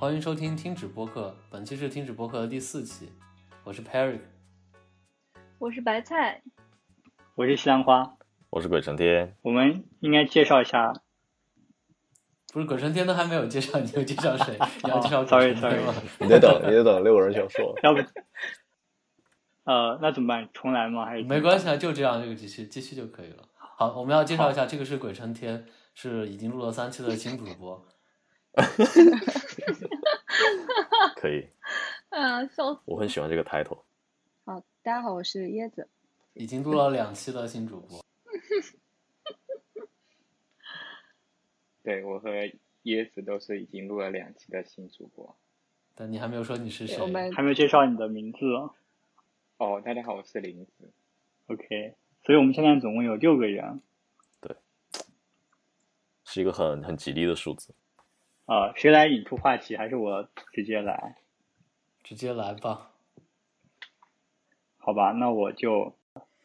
欢迎收听听止播客，本期是听止播客的第四期，我是 Perry，我是白菜，我是西兰花，我是鬼成天。我们应该介绍一下，不是鬼成天都还没有介绍，你就介绍谁？你要介绍哦 sorry，鬼成天吗？你得等，你得等六个人先说。要不，呃，那怎么办？重来吗？还是没关系啊，就这样，这个继续继续就可以了。好，我们要介绍一下，这个是鬼成天，是已经录了三期的新主播。可以，啊，笑死！我很喜欢这个 title。好，大家好，我是椰子。已经录了两期的新主播，对我和椰子都是已经录了两期的新主播。但你还没有说你是谁。我们还没有介绍你的名字哦，大家好，我是林子。？OK，所以我们现在总共有六个人。对是一个很很吉利的数字。啊、谁来引出话题？还是我直接来？直接来吧。好吧，那我就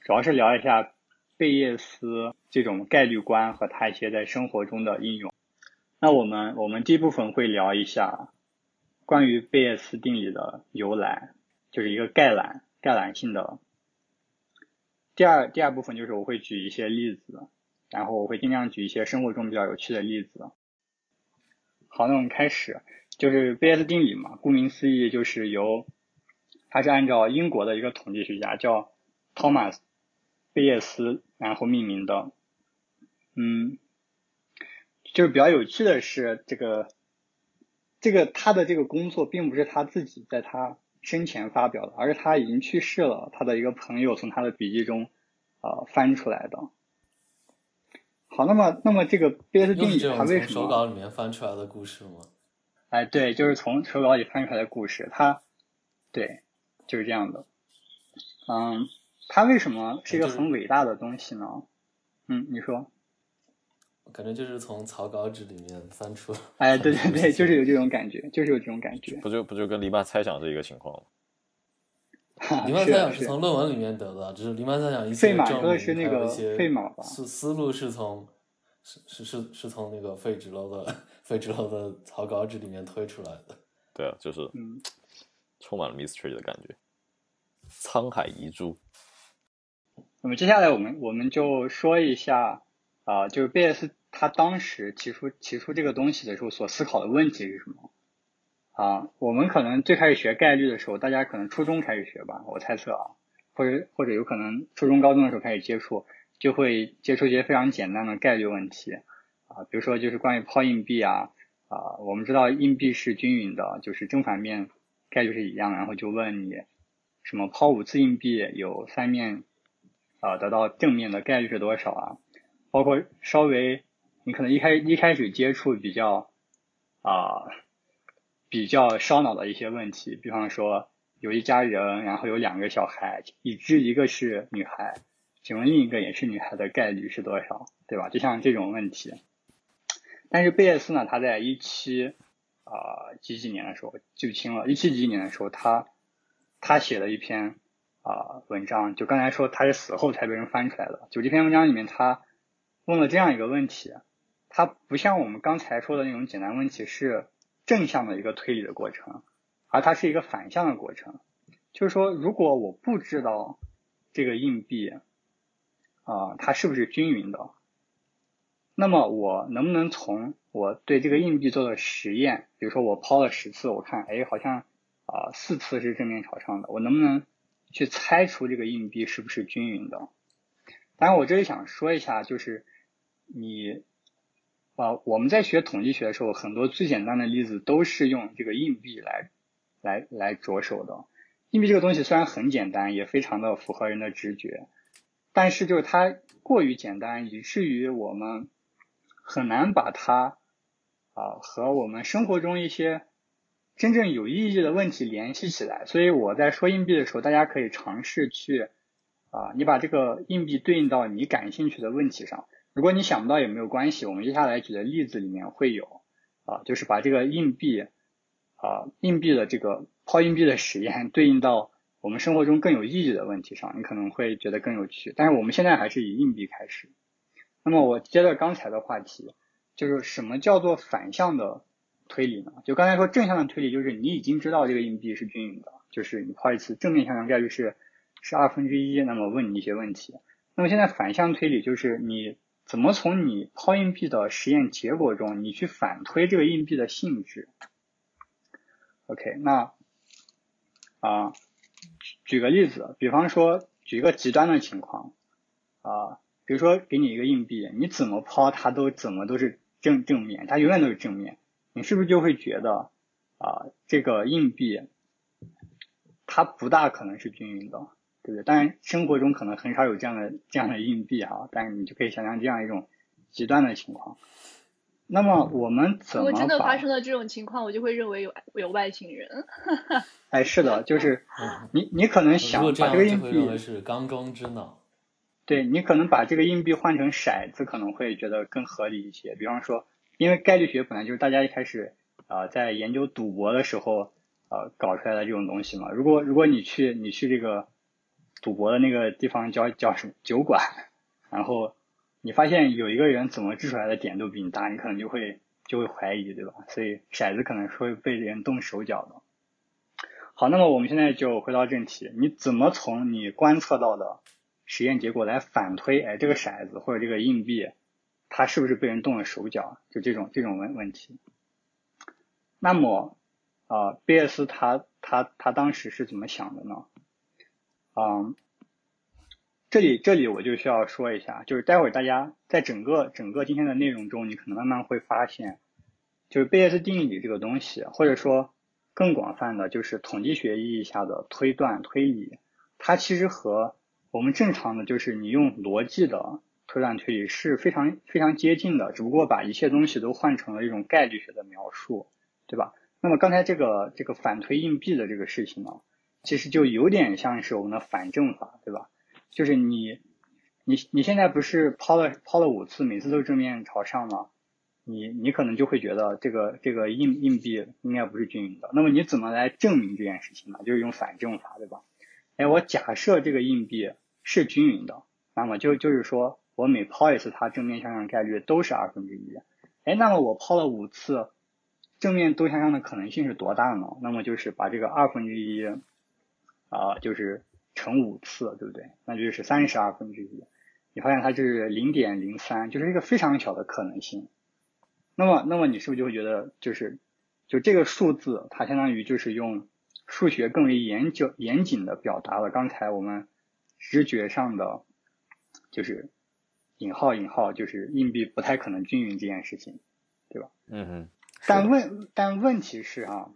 主要是聊一下贝叶斯这种概率观和它一些在生活中的应用。那我们我们第一部分会聊一下关于贝叶斯定理的由来，就是一个概览概览性的。第二第二部分就是我会举一些例子，然后我会尽量举一些生活中比较有趣的例子。好，那我们开始，就是贝叶斯定理嘛，顾名思义就是由它是按照英国的一个统计学家叫 Thomas 贝叶斯然后命名的。嗯，就是比较有趣的是，这个这个他的这个工作并不是他自己在他生前发表的，而是他已经去世了，他的一个朋友从他的笔记中呃翻出来的。好，那么那么这个贝叶斯定理又是这种它为什么？手稿里面翻出来的故事吗？哎，对，就是从手稿里翻出来的故事，它对就是这样的。嗯，它为什么是一个很伟大的东西呢？嗯，你说。感觉就是从草稿纸里面翻出。哎，对对对，就是有这种感觉，就是有这种感觉。不就不就跟黎曼猜想是一个情况吗？黎曼是猜想是从论文里面得的，只是黎曼猜想一些证明是那个还有一些费马吧思思路是从是是是是从那个费纸楼的费纸楼的草稿纸里面推出来的。对啊，就是嗯，充满了 mystery 的感觉。沧海遗珠，那么接下来我们我们就说一下啊、就是贝叶斯他当时提出提出这个东西的时候所思考的问题是什么？啊，我们可能最开始学概率的时候，大家可能初中开始学吧，我猜测啊，或者或者有可能初中高中的时候开始接触，就会接触一些非常简单的概率问题啊，比如说就是关于抛硬币啊啊，我们知道硬币是均匀的，就是正反面概率是一样，然后就问你什么抛五次硬币有三面啊得到正面的概率是多少啊？包括稍微你可能一开一开始接触比较啊、比较烧脑的一些问题，比方说有一家人，然后有两个小孩，已知一个是女孩，请问另一个也是女孩的概率是多少？对吧？就像这种问题。但是贝叶斯呢，他在一七啊几几年的时候记不清了，一七几几年的时候，他他写了一篇啊、文章，就刚才说他是死后才被人翻出来的。就这篇文章里面，他问了这样一个问题，它不像我们刚才说的那种简单问题是正向的一个推理的过程，而它是一个反向的过程。就是说，如果我不知道这个硬币啊、它是不是均匀的，那么我能不能从我对这个硬币做的实验，比如说我抛了十次，我看哎好像啊、四次是正面朝上的，我能不能去猜出这个硬币是不是均匀的？当然，我这里想说一下，就是你啊、我们在学统计学的时候，很多最简单的例子都是用这个硬币来来来着手的。硬币这个东西虽然很简单，也非常的符合人的直觉，但是就是它过于简单，以至于我们很难把它啊、和我们生活中一些真正有意义的问题联系起来。所以我在说硬币的时候，大家可以尝试去啊、你把这个硬币对应到你感兴趣的问题上。如果你想不到也没有关系，我们接下来举的例子里面会有啊，就是把这个硬币啊硬币的这个抛硬币的实验对应到我们生活中更有意义的问题上，你可能会觉得更有趣。但是我们现在还是以硬币开始。那么我接着刚才的话题，就是什么叫做反向的推理呢？就刚才说正向的推理，就是你已经知道这个硬币是均匀的，就是你抛一次正面向上概率是是二分之一，那么问你一些问题。那么现在反向推理就是你怎么从你抛硬币的实验结果中，你去反推这个硬币的性质。OK，那啊，举个例子，比方说举一个极端的情况啊，比如说给你一个硬币，你怎么抛它都怎么都是正正面，它永远都是正面，你是不是就会觉得啊这个硬币它不大可能是均匀的，对不对？当然生活中可能很少有这样的这样的硬币哈，但是你就可以想象这样一种极端的情况。那么我们怎么如果真的发生了这种情况，我就会认为有有外星人。哎，是的，就是你你可能想把这个硬就会认为币，是缸中之脑。对你可能把这个硬币换成骰子，可能会觉得更合理一些。比方说，因为概率学本来就是大家一开始啊、呃在研究赌博的时候呃搞出来的这种东西嘛。如果如果你去你去这个赌博的那个地方叫叫什么酒馆，然后你发现有一个人怎么掷出来的点都比你大，你可能就会就会怀疑，对吧？所以骰子可能是会被人动手脚的。好，那么我们现在就回到正题，你怎么从你观测到的实验结果来反推，哎，这个骰子或者这个硬币，它是不是被人动了手脚？就这种这种问问题。那么，啊、贝叶斯他他他当时是怎么想的呢？嗯，这里这里我就需要说一下，就是待会儿大家在整个整个今天的内容中，你可能慢慢会发现，就是贝叶斯定理这个东西，或者说更广泛的就是统计学意义下的推断推理，它其实和我们正常的就是你用逻辑的推断推理是非常非常接近的，只不过把一切东西都换成了一种概率学的描述，对吧？那么刚才这个这个反推硬币的这个事情呢，其实就有点像是我们的反证法，对吧？就是你你你现在不是抛了抛了五次，每次都正面朝上吗？你你可能就会觉得这个这个硬硬币应该不是均匀的。那么你怎么来证明这件事情呢？就是用反证法，对吧？哎，我假设这个硬币是均匀的，那么就就是说我每抛一次它正面向上概率都是二分之一。哎，那么我抛了五次，正面都向上的可能性是多大呢？那么就是把这个二分之一啊、就是乘五次，对不对？那就是三十二分之一。你发现它就是零点零三，就是一个非常小的可能性。那么，那么你是不是就会觉得，就是就这个数字，它相当于就是用数学更为严谨严谨的表达了刚才我们直觉上的，就是引号引号，就是硬币不太可能均匀这件事情，对吧？嗯哼，但问但问题是啊，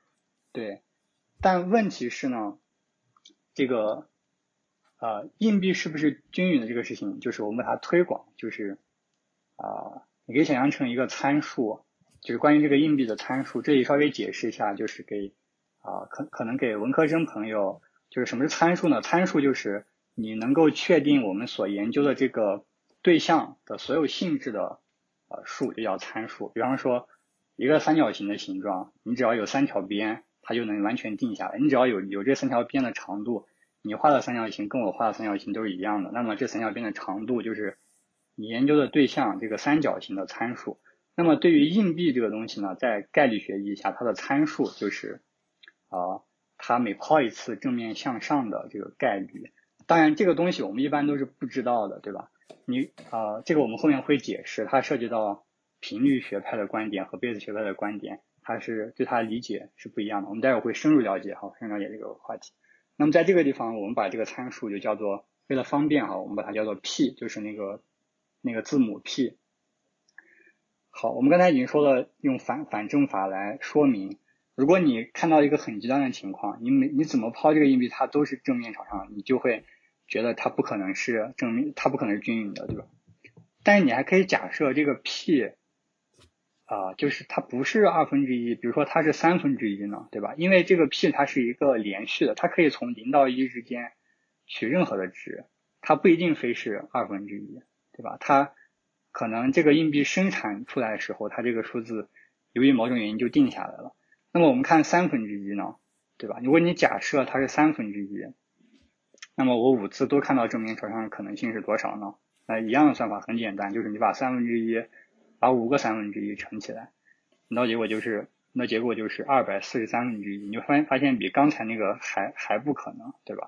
对，但问题是呢，这个呃硬币是不是均匀的这个事情，就是我们把它推广，就是啊、你可以想象成一个参数，就是关于这个硬币的参数。这里稍微解释一下，就是给啊、可可能给文科生朋友，就是什么是参数呢？参数就是你能够确定我们所研究的这个对象的所有性质的呃数，就叫参数。比方说一个三角形的形状，你只要有三条边，它就能完全定下来。你只要有有这三条边的长度，你画的三角形跟我画的三角形都是一样的，那么这三条边的长度就是你研究的对象这个三角形的参数。那么对于硬币这个东西呢，在概率学意义下，它的参数就是啊、它每抛一次正面向上的这个概率。当然，这个东西我们一般都是不知道的，对吧？你啊、这个我们后面会解释，它涉及到频率学派的观点和贝斯学派的观点，它是对它理解是不一样的。我们待会儿会深入了解哈，深入了解这个话题。那么在这个地方，我们把这个参数就叫做，为了方便哈，我们把它叫做 p，就是那个那个字母 p。好，我们刚才已经说了，用反反证法来说明，如果你看到一个很极端的情况，你每你怎么抛这个硬币，它都是正面朝上，你就会觉得它不可能是正面，它不可能是均匀的，对吧？但是你还可以假设这个 p 啊、就是它不是二分之一，比如说它是三分之一呢，对吧？因为这个 p 它是一个连续的，它可以从零到一之间取任何的值，它不一定非是二分之一，对吧？它可能这个硬币生产出来的时候，它这个数字由于某种原因就定下来了。那么我们看三分之一呢，对吧？如果你假设它是三分之一，那么我五次都看到正面朝上的可能性是多少呢？那一样的算法很简单，就是你把三分之一，把五个三分之一乘起来，那结果就是那结果就是二百四十三分之一，你就发现发现比刚才那个还还不可能，对吧？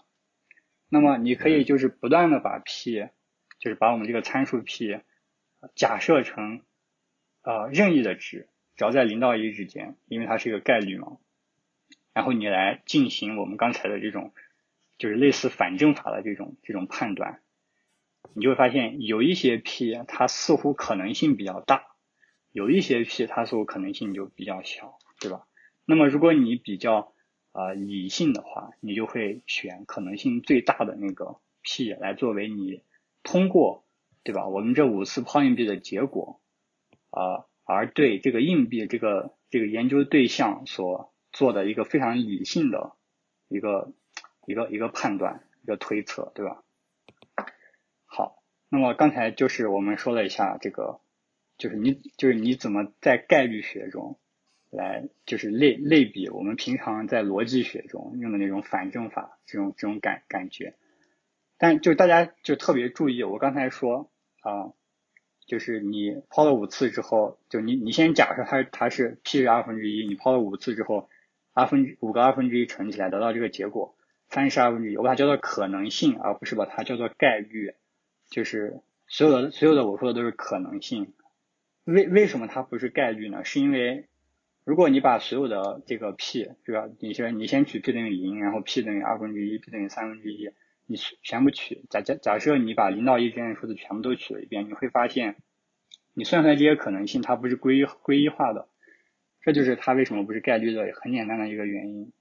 那么你可以就是不断的把 p，就是把我们这个参数 p 假设成呃任意的值，只要在零到一之间，因为它是一个概率嘛。然后你来进行我们刚才的这种，就是类似反证法的这种这种判断，你就会发现有一些 p 它似乎可能性比较大，有一些 p 它似乎可能性就比较小，对吧？那么如果你比较啊理性的话，你就会选可能性最大的那个 p 来作为你通过，对吧？我们这五次抛硬币的结果啊，而对这个硬币这个这个研究对象所做的一个非常理性的一个一个一个判断，一个推测，对吧？那么刚才就是我们说了一下这个，就是你就是你怎么在概率学中来就是类类比我们平常在逻辑学中用的那种反证法这种这种感感觉，但就大家就特别注意，我刚才说啊，就是你抛了五次之后，就你你先假设它它是 p 是二分之一，你抛了五次之后。二分之五个二分之一乘起来得到这个结果，三十二分之一，我把它叫做可能性，而不是把它叫做概率。就是所有的所有的我说的都是可能性。为为什么它不是概率呢？是因为如果你把所有的这个 p，对吧？你先你先取 p 等于零，然后 p 等于二分之一，p 等于三分之一，你全部取。假假假设你把零到一之间的数字全部都取了一遍，你会发现你算出来这些可能性它不是归归一化的。这就是它为什么不是概率的很简单的一个原因，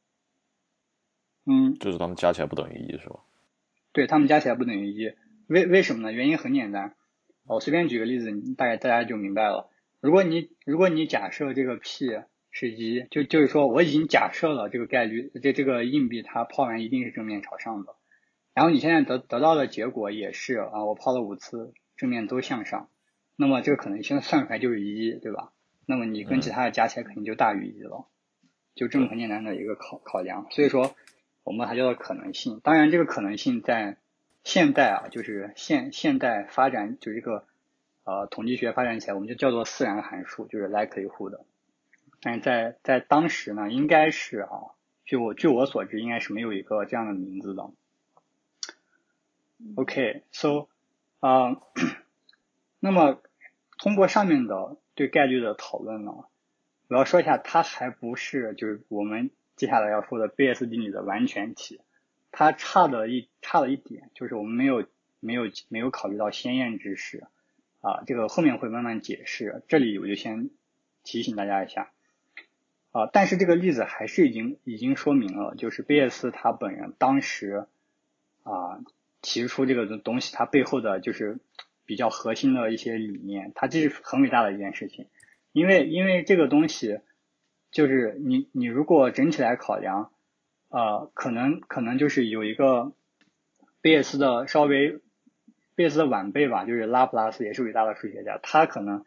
嗯，就是它们加起来不等于一，是吧？对，它们加起来不等于一，为为什么呢？原因很简单，我随便举个例子，大概大家就明白了。如果你如果你假设这个 p 是一，就就是说我已经假设了这个概率，这这个硬币它抛完一定是正面朝上的，然后你现在得得到的结果也是啊，我抛了五次正面都向上，那么这个可能性算出来就是一，对吧？那么你跟其他的加起来肯定就大于一了，就这么很简单的一个考考量。所以说，我们还叫做可能性。当然，这个可能性在现代啊，就是现现代发展，就一个呃统计学发展起来，我们就叫做自然函数，就是 likelihood。但是在在当时呢，应该是啊，据我据我所知，应该是没有一个这样的名字的。OK，so 啊，那么通过上面的。对概率的讨论呢，我要说一下，它还不是就是我们接下来要说的贝叶斯定理的完全体，它差的一差了一点，就是我们没有没有没有考虑到先验知识啊，这个后面会慢慢解释，这里我就先提醒大家一下啊，但是这个例子还是已经已经说明了，就是贝叶斯他本人当时啊提出这个东西，它背后的就是。比较核心的一些理念，它这是很伟大的一件事情，因为因为这个东西就是你你如果整体来考量，呃，可能可能就是有一个贝叶斯的稍微贝叶斯的晚辈吧，就是拉普拉斯也是伟大的数学家，他可能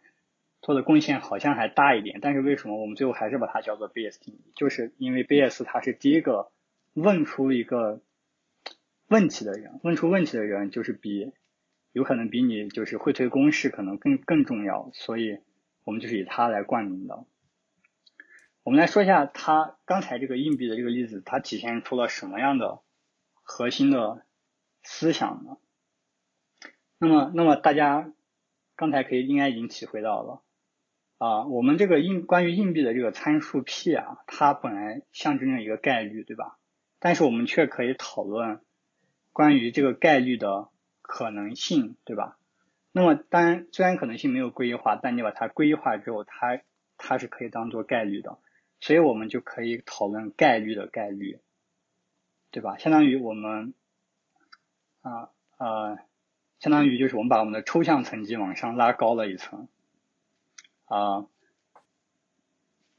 做的贡献好像还大一点，但是为什么我们最后还是把它叫做贝叶斯定理？就是因为贝叶斯他是第一个问出一个问题的人，问出问题的人就是比。有可能比你就是会推公式可能更更重要，所以我们就是以他来冠名的。我们来说一下它刚才这个硬币的这个例子，它体现出了什么样的核心的思想呢？那么，那么大家刚才可以应该已经体会到了啊，我们这个硬关于硬币的这个参数 p 啊，它本来象征着一个概率，对吧？但是我们却可以讨论关于这个概率的。可能性对吧？那么当然，虽然可能性没有归一化，但你把它归一化之后，它它是可以当做概率的，所以我们就可以讨论概率的概率，对吧？相当于我们啊呃，相当于就是我们把我们的抽象层级往上拉高了一层啊。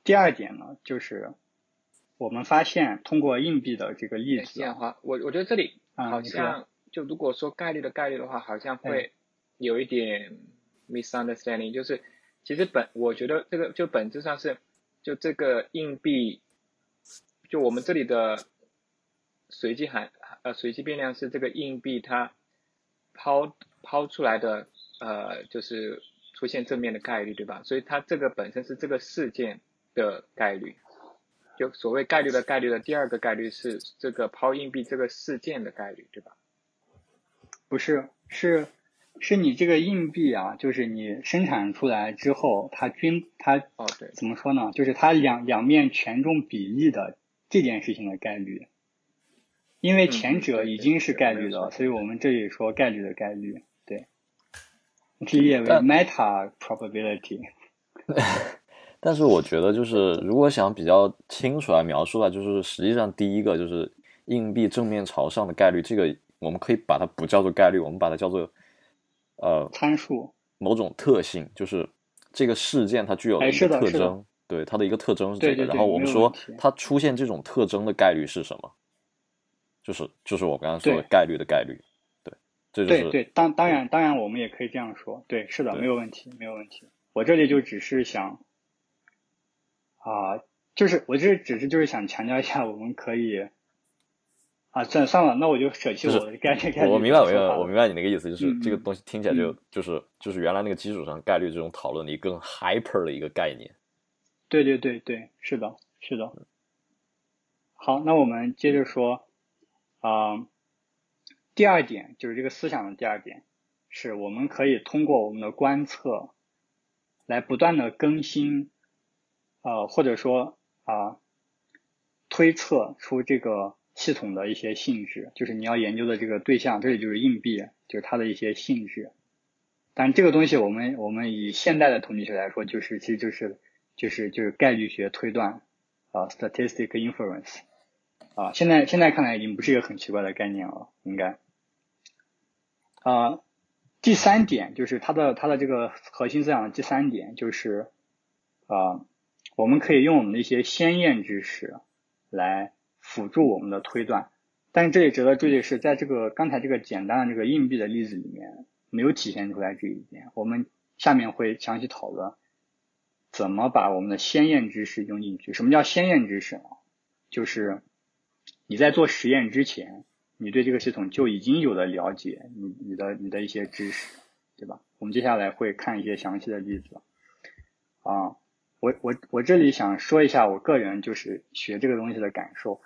第二点呢，就是我们发现通过硬币的这个例子，我我觉得这里好像。就如果说概率的概率的话，好像会有一点 misunderstanding。就是其实本我觉得这个就本质上是就这个硬币，就我们这里的随机函呃随机变量是这个硬币它抛抛出来的呃就是出现正面的概率对吧？所以它这个本身是这个事件的概率。就所谓概率的概率的第二个概率是这个抛硬币这个事件的概率，对吧？不是，是是你这个硬币啊，就是你生产出来之后，它均它哦对，怎么说呢？就是它两两面权重比例的这件事情的概率。因为前者已经是概率了，所以我们这里说概率的概率，对，你可以列为 meta probability。但是我觉得，就是如果想比较清楚来描述的话，就是实际上第一个就是硬币正面朝上的概率，这个我们可以把它不叫做概率，我们把它叫做呃参数，某种特性，就是这个事件它具有的一个特征，对它的一个特征是这个。然后我们说它出现这种特征的概率是什么？就是就是我刚刚说的概率的概率，对，这就是对对，当当然当然我们也可以这样说，对，是的，没有问题，没有问题。我这里就只是想。啊，就是我这只是就是想强调一下，我们可以啊，算算了，那我就舍弃我的概念概率。我 明白，我明白，我明白你那个意思，就是这个东西听起来就就是就是原来那个基础上概率这种讨论的一个更 hyper 的一个概念。对对对对，是的，是的。好，那我们接着说啊，第二点就是这个思想的第二点，是我们可以通过我们的观测来不断的更新。呃，或者说啊，推测出这个系统的一些性质，就是你要研究的这个对象，这里就是硬币，就是它的一些性质。但这个东西，我们我们以现代的统计学来说，就是其实就是就是就是概率学推断啊，statistic inference 啊，现在现在看来已经不是一个很奇怪的概念了，应该。啊，第三点就是它的它的这个核心思想的第三点就是啊。我们可以用我们的一些先验知识来辅助我们的推断，但是这里值得注意的是，在这个刚才这个简单的这个硬币的例子里面，没有体现出来这一点。我们下面会详细讨论怎么把我们的先验知识用进去。什么叫先验知识呢？就是你在做实验之前，你对这个系统就已经有了了解，你你的你的一些知识，对吧？我们接下来会看一些详细的例子啊。我我我这里想说一下我个人就是学这个东西的感受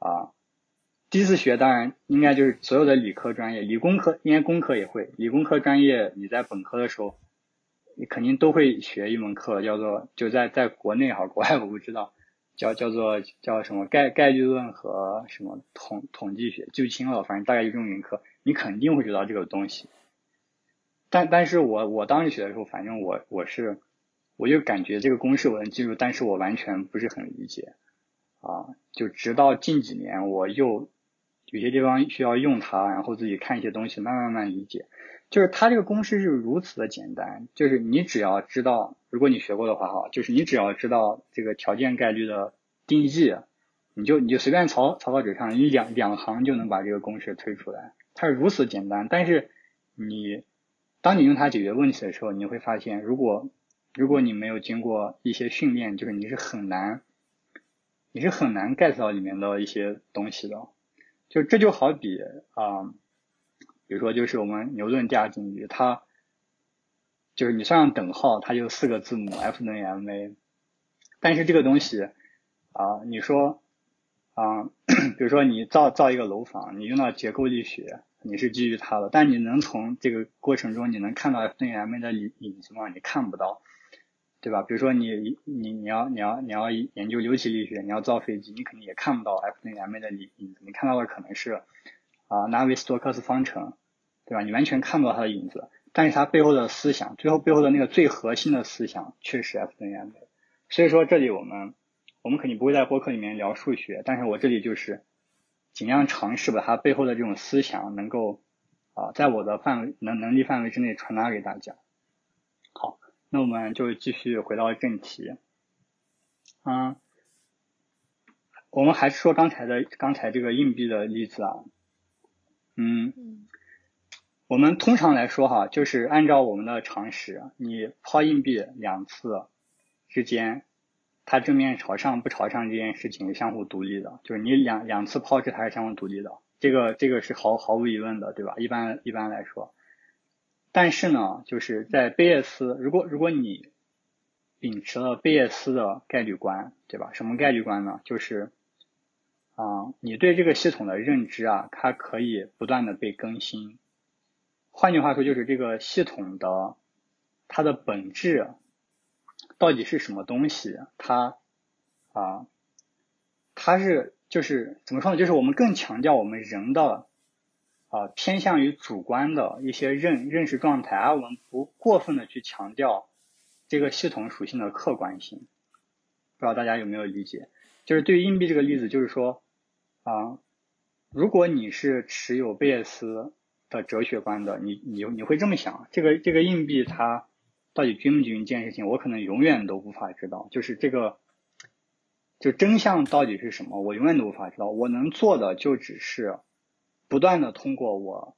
啊，第一次学当然应该就是所有的理科专业，理工科应该工科也会，理工科专业你在本科的时候，你肯定都会学一门课叫做就在在国内哈国外我不知道叫叫做叫什么概概率论和什么统统计学记不清了，反正大概就这么一门课，你肯定会学到这个东西，但但是我我当时学的时候，反正我我是。我就感觉这个公式我能记住，但是我完全不是很理解啊！就直到近几年，我又有些地方需要用它，然后自己看一些东西，慢慢慢理解。就是它这个公式是如此的简单，就是你只要知道，如果你学过的话哈，就是你只要知道这个条件概率的定义，你就你就随便抄抄到纸上，你两两行就能把这个公式推出来。它是如此简单，但是你当你用它解决问题的时候，你会发现如果如果你没有经过一些训练，就是你是很难，你是很难 get 到里面的一些东西的。就这就好比啊，比如说就是我们牛顿第二定律，它就是你算上等号，它就四个字母 F 等于 ma。但是这个东西啊，你说啊，比如说你造造一个楼房，你用到结构力学，你是基于它的，但你能从这个过程中你能看到 F 等于 ma 的影影子吗？你看不到。对吧？比如说你你你要你要你要研究流体力学，你要造飞机，你肯定也看不到 F 等于 M 的影子，你看到的可能是啊纳维斯托克斯方程，对吧？你完全看不到它的影子，但是它背后的思想，最后背后的那个最核心的思想却是 F 等于 M。所以说这里我们我们肯定不会在播客里面聊数学，但是我这里就是尽量尝试把它背后的这种思想能够啊在我的范围能能力范围之内传达给大家。那我们就继续回到正题，嗯，我们还是说刚才的刚才这个硬币的例子啊，嗯，我们通常来说哈，就是按照我们的常识，你抛硬币两次之间，它正面朝上不朝上这件事情是相互独立的，就是你两两次抛掷它是相互独立的，这个这个是毫毫无疑问的，对吧？一般一般来说。但是呢，就是在贝叶斯，如果如果你秉持了贝叶斯的概率观，对吧？什么概率观呢？就是啊，你对这个系统的认知啊，它可以不断的被更新。换句话说，就是这个系统的它的本质到底是什么东西？它啊，它是就是怎么说呢？就是我们更强调我们人的啊偏向于主观的一些认认识状态，而我们不过分的去强调这个系统属性的客观性。不知道大家有没有理解？就是对于硬币这个例子，就是说啊，如果你是持有贝叶斯的哲学观的，你你你会这么想：这个这个硬币它到底均不均这件事情，我可能永远都无法知道。就是这个。就真相到底是什么，我永远都无法知道。我能做的就只是不断的通过我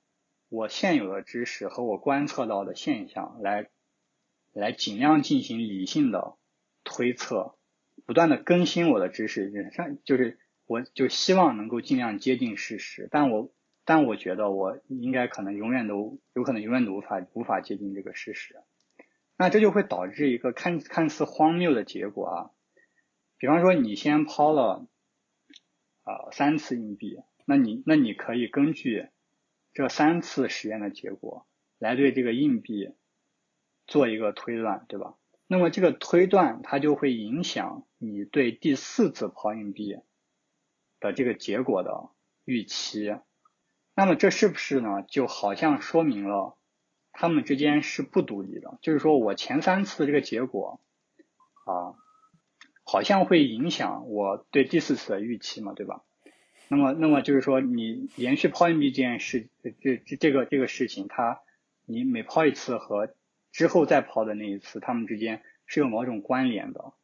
我现有的知识和我观测到的现象来来尽量进行理性的推测，不断的更新我的知识，上就是我就希望能够尽量接近事实。但我但我觉得我应该可能永远都有可能永远都无法无法接近这个事实。那这就会导致一个看看似荒谬的结果啊。比方说，你先抛了啊三次硬币，那你那你可以根据这三次实验的结果来对这个硬币做一个推断，对吧？那么这个推断它就会影响你对第四次抛硬币的这个结果的预期。那么这是不是呢？就好像说明了它们之间是不独立的，就是说我前三次这个结果啊。好像会影响我对第四次的预期嘛，对吧？那么，那么就是说，你连续抛硬币这件事，这这这个这个事情，它你每抛一次和之后再抛的那一次，它们之间是有某种关联的。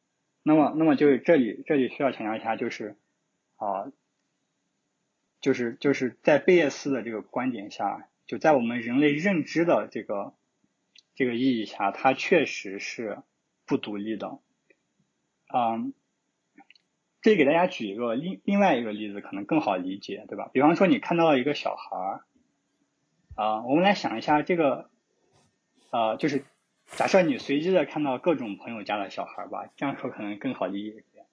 那么，那么就是这里这里需要强调一下，就是啊，就是就是在贝叶斯的这个观点下，就在我们人类认知的这个这个意义下，它确实是不独立的。嗯，这里给大家举一个另另外一个例子，可能更好理解，对吧？比方说你看到了一个小孩儿，啊，我们来想一下这个，呃，就是假设你随机的看到各种朋友家的小孩吧，这样说可能更好理解一点。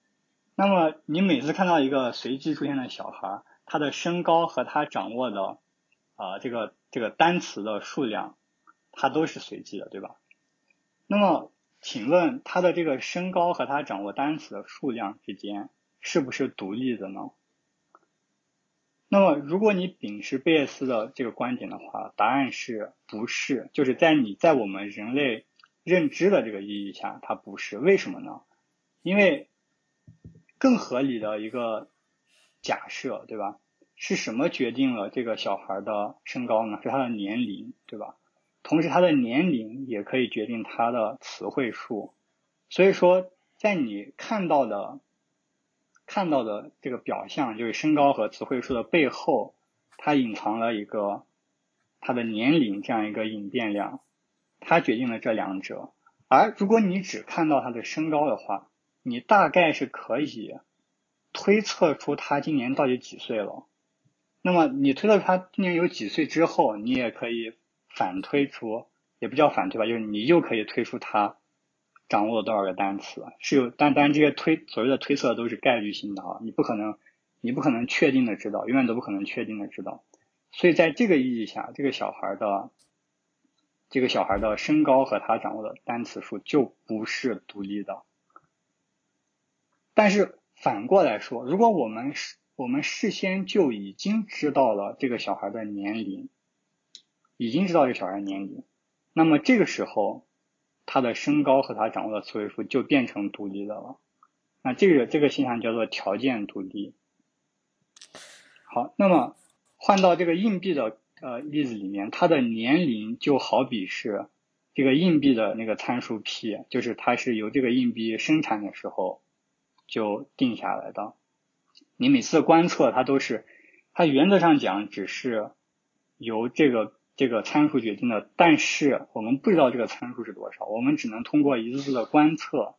那么你每次看到一个随机出现的小孩儿，他的身高和他掌握的啊这个这个单词的数量，它都是随机的，对吧？那么请问他的这个身高和他掌握单词的数量之间是不是独立的呢？那么如果你秉持贝叶斯的这个观点的话，答案是不是？就是在你在我们人类认知的这个意义下，它不是。为什么呢？因为更合理的一个假设，对吧？是什么决定了这个小孩的身高呢？是他的年龄，对吧？同时，他的年龄也可以决定他的词汇数，所以说，在你看到的看到的这个表象，就是身高和词汇数的背后，它隐藏了一个他的年龄这样一个隐变量，它决定了这两者。而如果你只看到他的身高的话，你大概是可以推测出他今年到底几岁了。那么，你推测他今年有几岁之后，你也可以。反推出也不叫反推吧，就是你又可以推出他掌握了多少个单词，是有，但当然这些推所谓的推测都是概率性的啊，你不可能你不可能确定的知道，永远都不可能确定的知道。所以在这个意义下，这个小孩的这个小孩的身高和他掌握的单词数就不是独立的。但是反过来说，如果我们是我们事先就已经知道了这个小孩的年龄。已经知道这小孩的年龄，那么这个时候他的身高和他掌握的词汇数就变成独立的了。那这个这个现象叫做条件独立。好，那么换到这个硬币的呃例子里面，它的年龄就好比是这个硬币的那个参数 p，就是它是由这个硬币生产的时候就定下来的。你每次观测它都是，它原则上讲只是由这个。这个参数决定的，但是我们不知道这个参数是多少，我们只能通过一次次的观测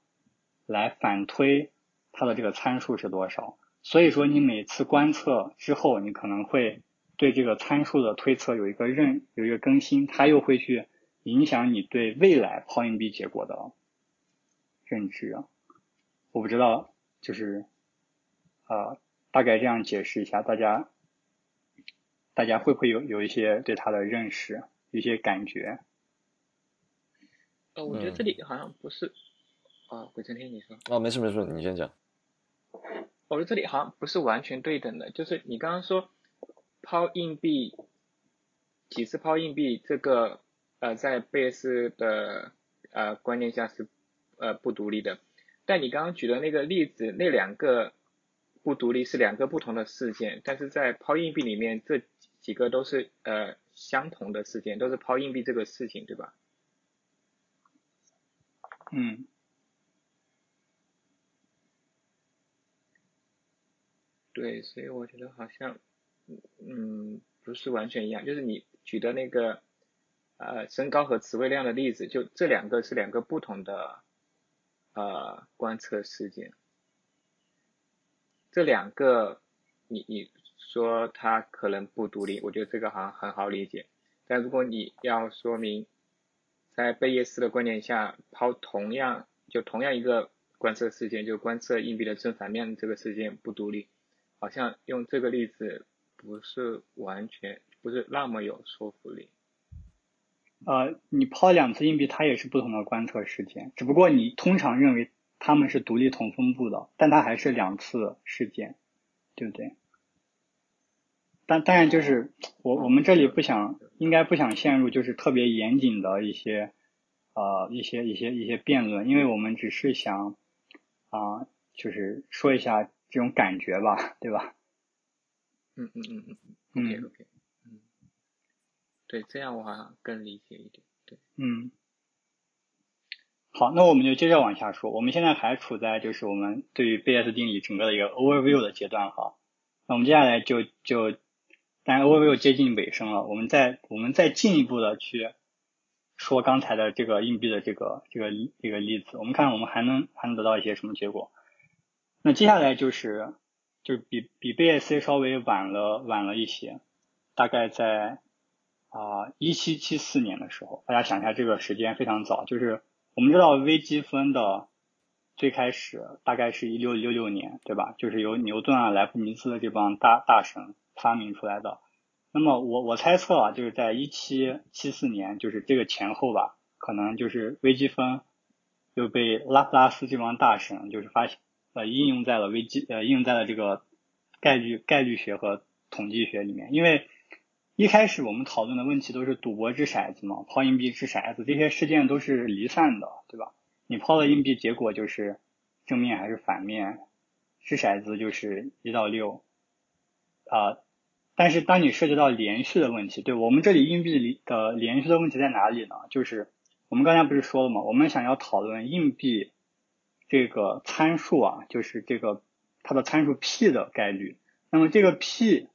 来反推它的这个参数是多少。所以说，你每次观测之后，你可能会对这个参数的推测有一个认有一个更新，它又会去影响你对未来抛硬币结果的认知啊。我不知道，就是啊，大概这样解释一下，大家大家会不会有有一些对它的认识，一些感觉？呃，我觉得这里好像不是啊，鬼成天你说哦，没事没事，你先讲。我觉得这里好像不是完全对等的，就是你刚刚说抛硬币几次抛硬币这个呃，在贝斯的呃观念下是呃不独立的，但你刚刚举的那个例子，那两个不独立是两个不同的事件，但是在抛硬币里面这几个都是呃相同的事件，都是抛硬币这个事情，对吧？嗯。对，所以我觉得好像，嗯，不是完全一样。就是你举的那个，呃，身高和词汇量的例子，就这两个是两个不同的，呃，观测事件。这两个，你你说它可能不独立，我觉得这个好像很好理解。但如果你要说明，在贝叶斯的观点下，抛同样就同样一个观测事件，就观测硬币的正反面这个事件不独立。好像用这个例子不是完全不是那么有说服力。呃，你抛两次硬币，它也是不同的观测事件，只不过你通常认为它们是独立同分布的，但它还是两次事件，对不对？但当然就是我我们这里不想应该不想陷入就是特别严谨的一些呃一些一些一些辩论，因为我们只是想啊就是说一下。这种感觉吧，对吧？嗯嗯嗯嗯，OK OK，嗯，对，这样我好像更理解一点，对，嗯，好，那我们就接着往下说。我们现在还处在就是我们对于贝叶斯定理整个的一个 overview 的阶段哈。那我们接下来就就，但 OvO 接近尾声了，我们再我们再进一步的去说刚才的这个硬币的这个这个这个例子，我们看我们还能还能得到一些什么结果。那接下来就是，就是比比 BAC 稍微晚了晚了一些，大概在啊一七七四年的时候，大家想一下这个时间非常早，就是我们知道微积分的最开始大概是一六六六年，对吧？就是由牛顿啊、莱布尼兹的这帮大大神发明出来的。那么我我猜测啊，就是在一七七四年，就是这个前后吧，可能就是微积分又被拉普拉斯这帮大神就是发现。呃，应用在了微积呃，应用在了这个概率概率学和统计学里面。因为一开始我们讨论的问题都是赌博掷骰子嘛，抛硬币掷骰子，这些事件都是离散的，对吧？你抛了硬币，结果就是正面还是反面，掷骰子就是一到六啊。但是当你涉及到连续的问题，对我们这里硬币的连续的问题在哪里呢？就是我们刚才不是说了吗？我们想要讨论硬币。这个参数啊，就是这个它的参数 p 的概率。那么这个 p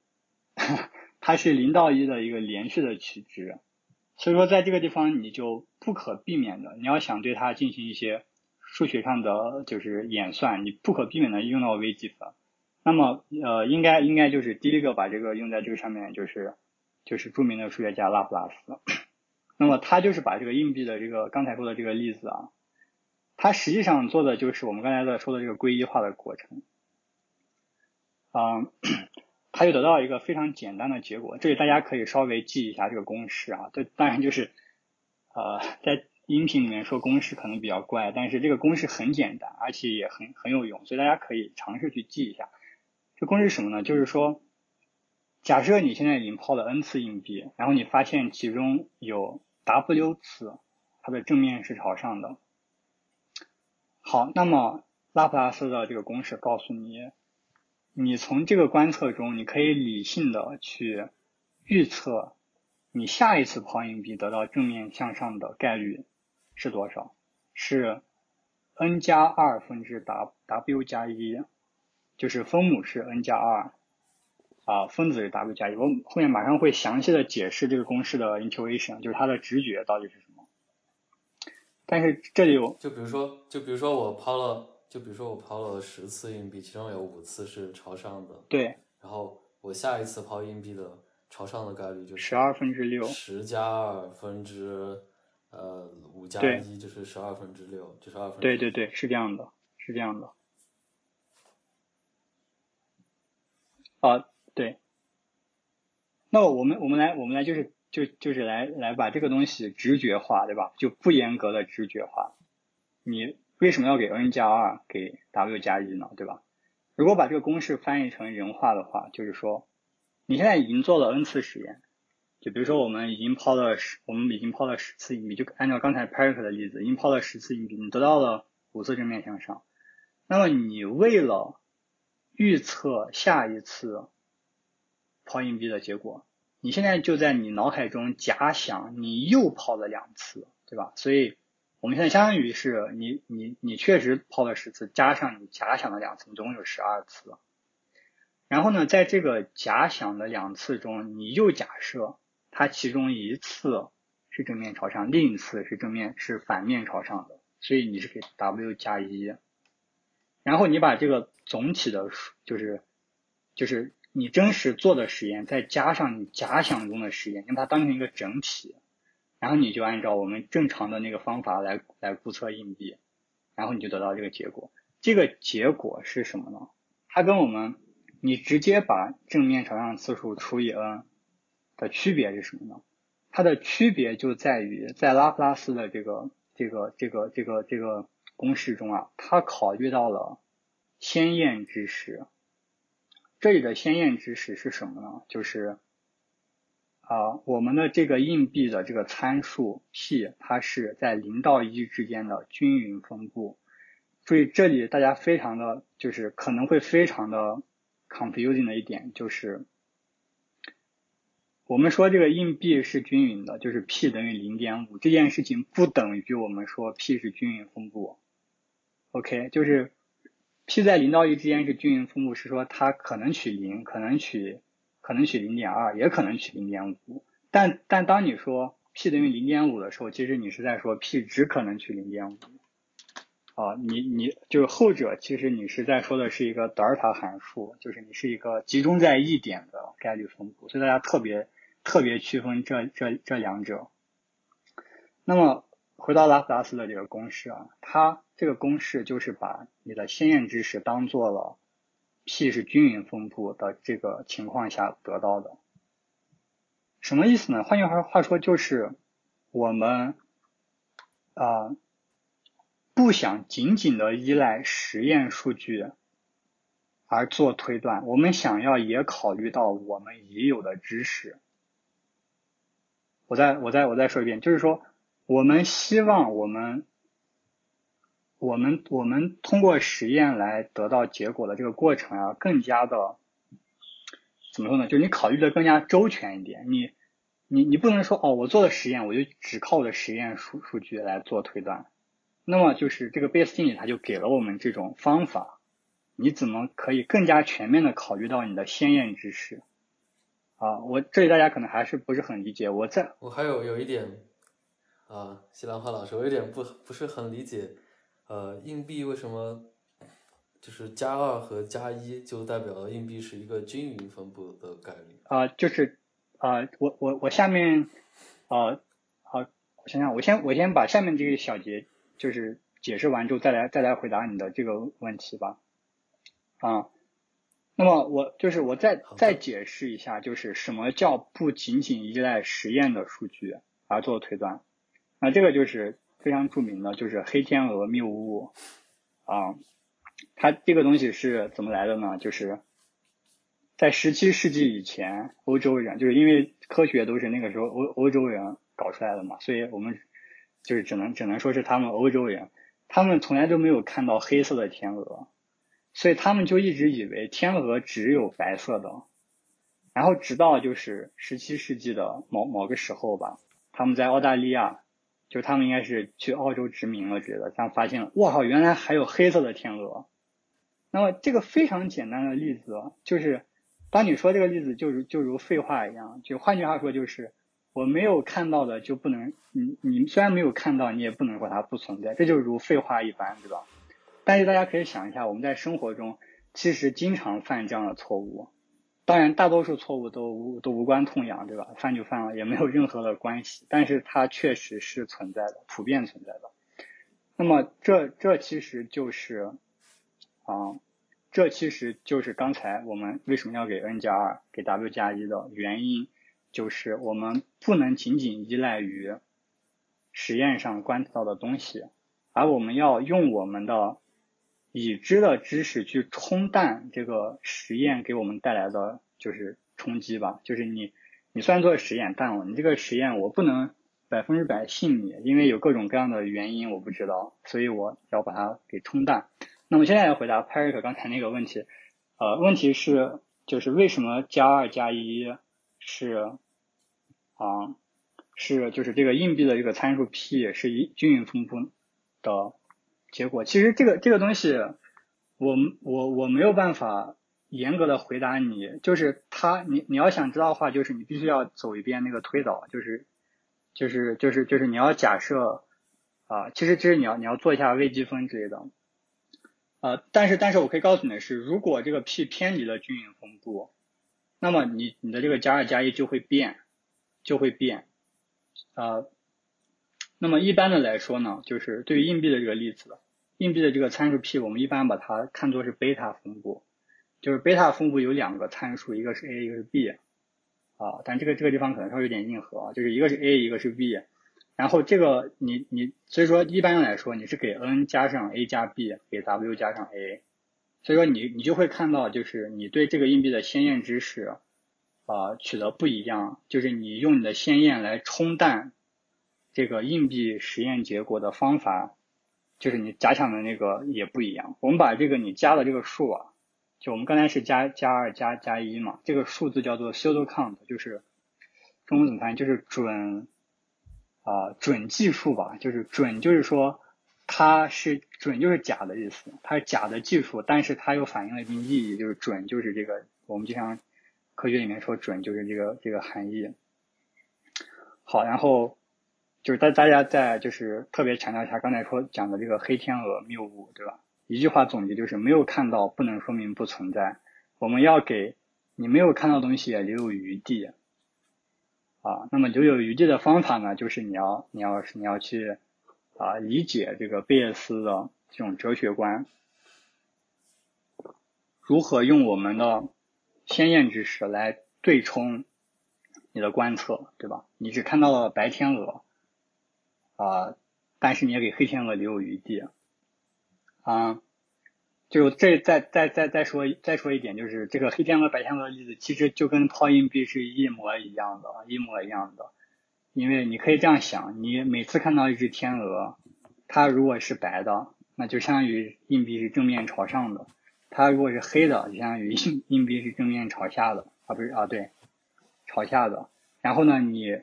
它是零到一的一个连续的取值，所以说在这个地方你就不可避免的，你要想对它进行一些数学上的就是演算，你不可避免的用到微积分。那么呃，应该应该就是第一个把这个用在这个上面，就是就是著名的数学家拉普拉斯。那么他就是把这个硬币的这个刚才说的这个例子啊。它实际上做的就是我们刚才在说的这个归一化的过程，嗯，它就得到一个非常简单的结果。这里大家可以稍微记一下这个公式啊。这当然就是呃，在音频里面说公式可能比较怪，但是这个公式很简单，而且也很很有用，所以大家可以尝试去记一下。这公式是什么呢？就是说，假设你现在已经抛了 n 次硬币，然后你发现其中有 w 次它的正面是朝上的。好，那么拉普拉斯的这个公式告诉你，你从这个观测中，你可以理性的去预测你下一次抛硬币得到正面向上的概率是多少？是 n 加二分之 w w 加一，就是分母是 n 加二，啊，分子是 w 加一。我后面马上会详细的解释这个公式的 intuition，就是它的直觉到底是什么。但是这里有，就比如说，就比如说我抛了，就比如说我抛了十次硬币，其中有五次是朝上的。对。然后我下一次抛硬币的朝上的概率就是十二分之六。十加二分之呃，五加一就是十二分之六，就是二分之对对对，是这样的，是这样的。啊，对。那我们我们来我们来就是就就是来来把这个东西直觉化，对吧？就不严格的直觉化。你为什么要给 n 加二给 w 加一呢？对吧？如果把这个公式翻译成人话的话，就是说，你现在已经做了 n 次实验，就比如说我们已经抛了十，我们已经抛了十次硬币，就按照刚才 Patrick 的例子，已经抛了十次硬币，你得到了五次正面向上。那么你为了预测下一次抛硬币的结果，你现在就在你脑海中假想你又抛了两次，对吧？所以我们现在相当于是你你你确实抛了十次，加上你假想的两次，你总共有十二次。然后呢，在这个假想的两次中，你又假设它其中一次是正面朝上，另一次是正面是反面朝上的，所以你是给 w 加一。然后你把这个总体的数，就是就是你真实做的实验，再加上你假想中的实验，你把它当成一个整体，然后你就按照我们正常的那个方法来来估测硬币，然后你就得到这个结果。这个结果是什么呢？它跟我们你直接把正面朝上次数除以 n 的区别是什么呢？它的区别就在于在拉普拉斯的这个这个这个这个这个公式中啊，它考虑到了先验知识。这里的先验知识是什么呢？就是啊，我们的这个硬币的这个参数 p，它是在零到一之间的均匀分布。注意，这里大家非常的就是可能会非常的 confusing 的一点就是，我们说这个硬币是均匀的，就是 p 等于零点五，这件事情不等于我们说 p 是均匀分布。OK，就是 p 在零到一之间是均匀分布，是说它可能取零，可能取可能取零点二，也可能取零点五。但但当你说 p 等于零点五的时候，其实你是在说 p 只可能取零点五。啊，你你就是后者，其实你是在说的是一个德尔塔函数，就是你是一个集中在一点的概率分布，所以大家特别特别区分这这这两者。那么回到拉普拉斯的这个公式啊，它这个公式就是把你的先验知识当做了 p 是均匀分布的这个情况下得到的。什么意思呢？换句话话说，就是我们啊。不想仅仅的依赖实验数据而做推断，我们想要也考虑到我们已有的知识。我再我再我再说一遍，就是说，我们希望我们我们我们通过实验来得到结果的这个过程啊，更加的怎么说呢？就是你考虑的更加周全一点。你你你不能说哦，我做了实验，我就只靠我的实验数数据来做推断。那么就是这个贝斯定理，它就给了我们这种方法，你怎么可以更加全面的考虑到你的先验知识？啊，我这里大家可能还是不是很理解。我在我还有有一点啊，西兰花老师，我有点不不是很理解，呃，硬币为什么就是加二和加一就代表了硬币是一个均匀分布的概率？啊，就是啊，我我我下面啊好，我想想，我先我先把下面这个小节。就是解释完之后再来再来回答你的这个问题吧，啊，那么我就是我再再解释一下，就是什么叫不仅仅依赖实验的数据而做推断？那这个就是非常著名的，就是黑天鹅谬误啊，它这个东西是怎么来的呢？就是在十七世纪以前，欧洲人就是因为科学都是那个时候欧欧洲人搞出来的嘛，所以我们。就是只能只能说是他们欧洲人，他们从来都没有看到黑色的天鹅，所以他们就一直以为天鹅只有白色的。然后直到就是十七世纪的某某个时候吧，他们在澳大利亚，就他们应该是去澳洲殖民了之类的，他们发现了，哇靠，原来还有黑色的天鹅。那么这个非常简单的例子，就是当你说这个例子就如就如废话一样，就换句话说就是。我没有看到的就不能，你你虽然没有看到，你也不能说它不存在，这就如废话一般，对吧？但是大家可以想一下，我们在生活中其实经常犯这样的错误，当然大多数错误都无都无关痛痒，对吧？犯就犯了，也没有任何的关系。但是它确实是存在的，普遍存在的。那么这这其实就是啊，这其实就是刚才我们为什么要给 n 加二给 w 加一的原因，就是我们不能仅仅依赖于实验上观测到的东西，而我们要用我们的已知的知识去冲淡这个实验给我们带来的就是冲击吧。就是你你虽然做实验，但我你这个实验我不能。百分之百信你，因为有各种各样的原因，我不知道，所以我要把它给冲淡。那么现在来回答 Parik 刚才那个问题，呃，问题是就是为什么加二加一是啊是就是这个硬币的这个参数 p 是一均匀分布的结果？其实这个这个东西，我我我没有办法严格的回答你，就是它你你要想知道的话，就是你必须要走一遍那个推导，就是。就是就是就是你要假设啊，其实其实你要你要做一下微积分之类的，呃，但是但是我可以告诉你的是，如果这个 p 偏离了均匀分布，那么你你的这个加二加一就会变，就会变，呃，那么一般的来说呢，就是对于硬币的这个例子，硬币的这个参数 p，我们一般把它看作是贝塔分布，就是贝塔分布有两个参数，一个是 a，一个是 b。啊，但这个这个地方可能稍微有点硬核啊，就是一个是 a，一个是 b，然后这个你你所以说一般来说你是给 n 加上 a 加 b，给 w 加上 a，所以说你你就会看到就是你对这个硬币的先验知识啊取得不一样，就是你用你的先验来冲淡这个硬币实验结果的方法，就是你假想的那个也不一样。我们把这个你加的这个数啊。就我们刚才是加加二加加一嘛，这个数字叫做 pseudo count，就是中文怎么翻译？就是准啊准计数吧，就是准就是说它是准就是假的意思，它是假的计数，但是它又反映了一定意义，就是准就是这个我们经常科学里面说准就是这个这个含义。好，然后就是大大家在就是特别强调一下刚才说讲的这个黑天鹅谬误，对吧？一句话总结就是没有看到不能说明不存在，我们要给你没有看到东西留有余地啊。那么留有余地的方法呢，就是你要你要你要去啊理解这个贝叶斯的这种哲学观，如何用我们的先验知识来对冲你的观测，对吧？你只看到了白天鹅啊，但是你也给黑天鹅留有余地。啊，就这再再再再说再说一点，就是这个黑天鹅白天鹅的例子，其实就跟抛硬币是一模一样的，一模一样的。因为你可以这样想，你每次看到一只天鹅，它如果是白的，那就相当于硬币是正面朝上的；它如果是黑的，就相当于硬硬币是正面朝下的啊，不是啊，对，朝下的。然后呢，你。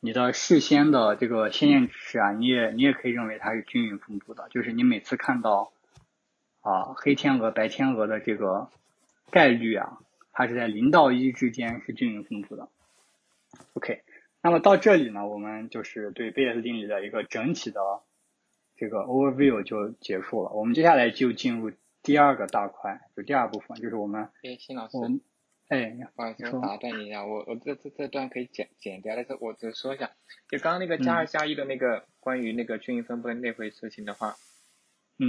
你的事先的这个先验知识啊，你也你也可以认为它是均匀分布的，就是你每次看到啊黑天鹅白天鹅的这个概率啊，它是在零到一之间是均匀分布的。OK，那么到这里呢，我们就是对贝叶斯定理的一个整体的这个 overview 就结束了。我们接下来就进入第二个大块，就第二部分，就是我们哎，辛老师。哎，不好意思，我打断你一下，我我这这这段可以剪剪掉，但是我只说一下，就刚刚那个加二加一的那个关于那个均匀分布的那回事情的话，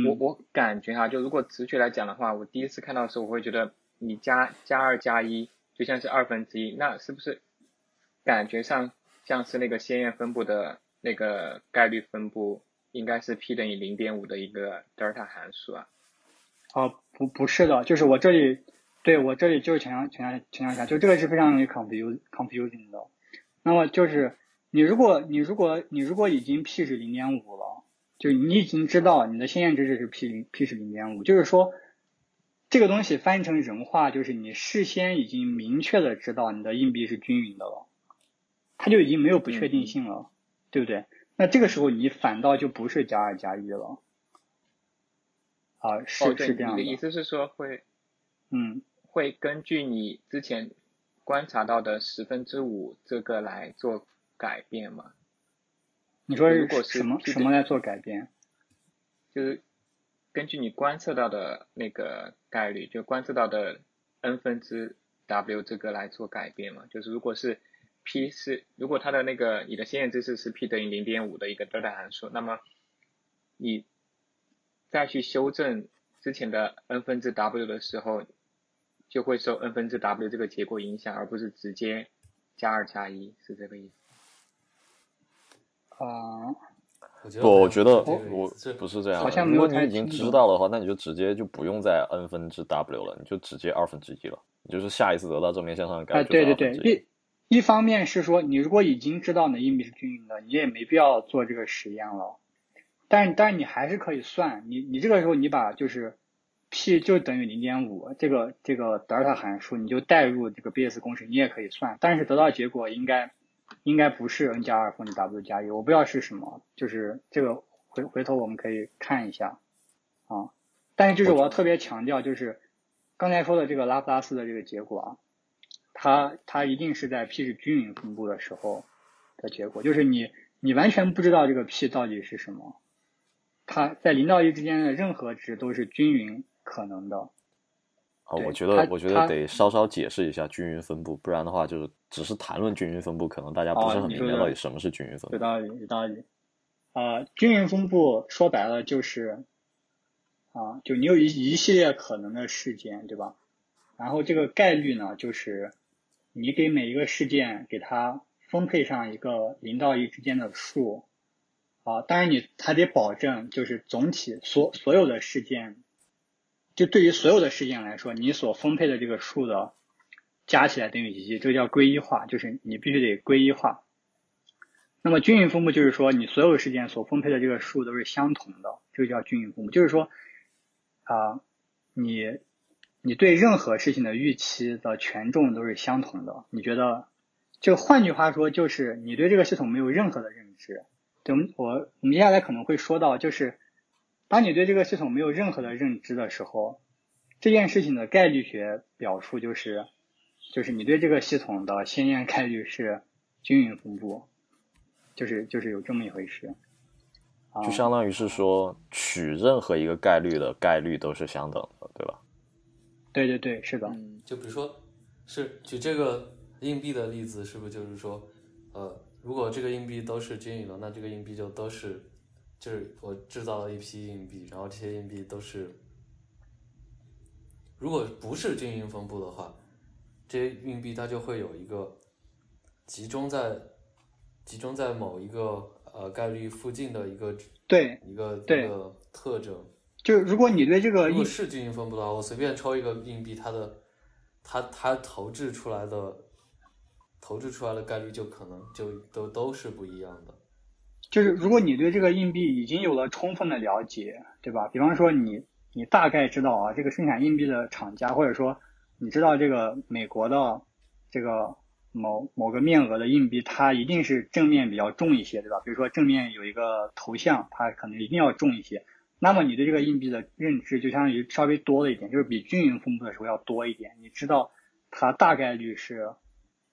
我我感觉哈，就如果直觉来讲的话，我第一次看到的时候，我会觉得你加加二加一就像是二分之一，那是不是感觉上像是那个鲜艳分布的那个概率分布应该是 p 等于零点五的一个德尔塔函数啊？哦，不不是的，就是我这里。对我这里就是强调强调强调一下，就这个是非常容易 confuse confusing 的。那么就是你如果你如果你如果已经 p 是零点五了，就你已经知道你的先验值是 p 零 p 是零点五，就是说这个东西翻译成人话就是你事先已经明确的知道你的硬币是均匀的了，它就已经没有不确定性了，对不对？那这个时候你反倒就不是加二加一了，啊，是是这样的。意思是说会，嗯。会根据你之前观察到的十分之五这个来做改变吗？你说如果是什么什么来做改变？就是根据你观测到的那个概率，就观测到的 n 分之 W 这个来做改变嘛？就是如果是 P 是如果它的那个你的先验知识是 P 等于零点五的一个德尔塔函数，那么你再去修正之前的 n 分之 W 的时候，就会受 n 分之 W 这个结果影响，而不是直接加二加一，是这个意思。啊，不，我觉得这个我意思不是这样。好像如果你已经知道的话，那你就直接就不用再 n 分之 W 了，你就直接二分之一了。你就是下一次得到正面向上的概哎，率就是对对对，一。一一方面是说，你如果已经知道你的硬币是均匀的，你也没必要做这个实验了。但是但是你还是可以算，你你这个时候你把就是 p 就等于零点五这个这个德尔塔函数，你就代入这个 BS 公式，你也可以算，但是得到结果应该应该不是 n 加二分之 w 加一，我不知道是什么，就是这个回回头我们可以看一下啊。但是就是我要特别强调，就是刚才说的这个拉普拉斯的这个结果啊，它它一定是在 p 是均匀分布的时候的结果，就是你你完全不知道这个 p 到底是什么，它在零到一之间的任何值都是均匀可能的。啊，我觉得我觉得得稍稍解释一下均匀分布，不然的话就是只是谈论均匀分布，可能大家不是很明白到底什么是均匀分布。有道理，有道理。啊、均匀分布说白了就是啊，就你有一一系列可能的事件，对吧？然后这个概率呢，就是你给每一个事件给它分配上一个零到一之间的数啊，当然你还得保证就是总体所所有的事件，就对于所有的事件来说，你所分配的这个数的加起来等于一，这个叫归一化，就是你必须得归一化。那么均匀分布就是说，你所有事件所分配的这个数都是相同的，这个叫均匀分布。就是说，啊、你你对任何事情的预期的权重都是相同的。你觉得，就换句话说，就是你对这个系统没有任何的认知。对，我我们接下来可能会说到，就是当你对这个系统没有任何的认知的时候，这件事情的概率学表述就是，就是你对这个系统的先验概率是均匀分布。就是就是有这么一回事，啊、就相当于是说，取任何一个概率的概率都是相等的，对吧？对对对，是的，嗯，就比如说，是举这个硬币的例子，是不是就是说，呃，如果这个硬币都是均匀的，那这个硬币就都是，就是我制造了一批硬币，然后这些硬币都是，如果不是均匀分布的话，这些硬币它就会有一个集中在集中在某一个呃概率附近的一个对，一个对一个特征。就是如果你对这个硬如果是均匀分布的话，我随便抽一个硬币，它的它它投掷出来的投掷出来的概率就可能就都都是不一样的。就是如果你对这个硬币已经有了充分的了解，对吧？比方说你你大概知道啊，这个生产硬币的厂家，或者说你知道这个美国的这个某某个面额的硬币，它一定是正面比较重一些，对吧？比如说正面有一个头像，它可能一定要重一些。那么你对这个硬币的认知就相当于稍微多了一点，就是比均匀分布的时候要多一点。你知道它大概率是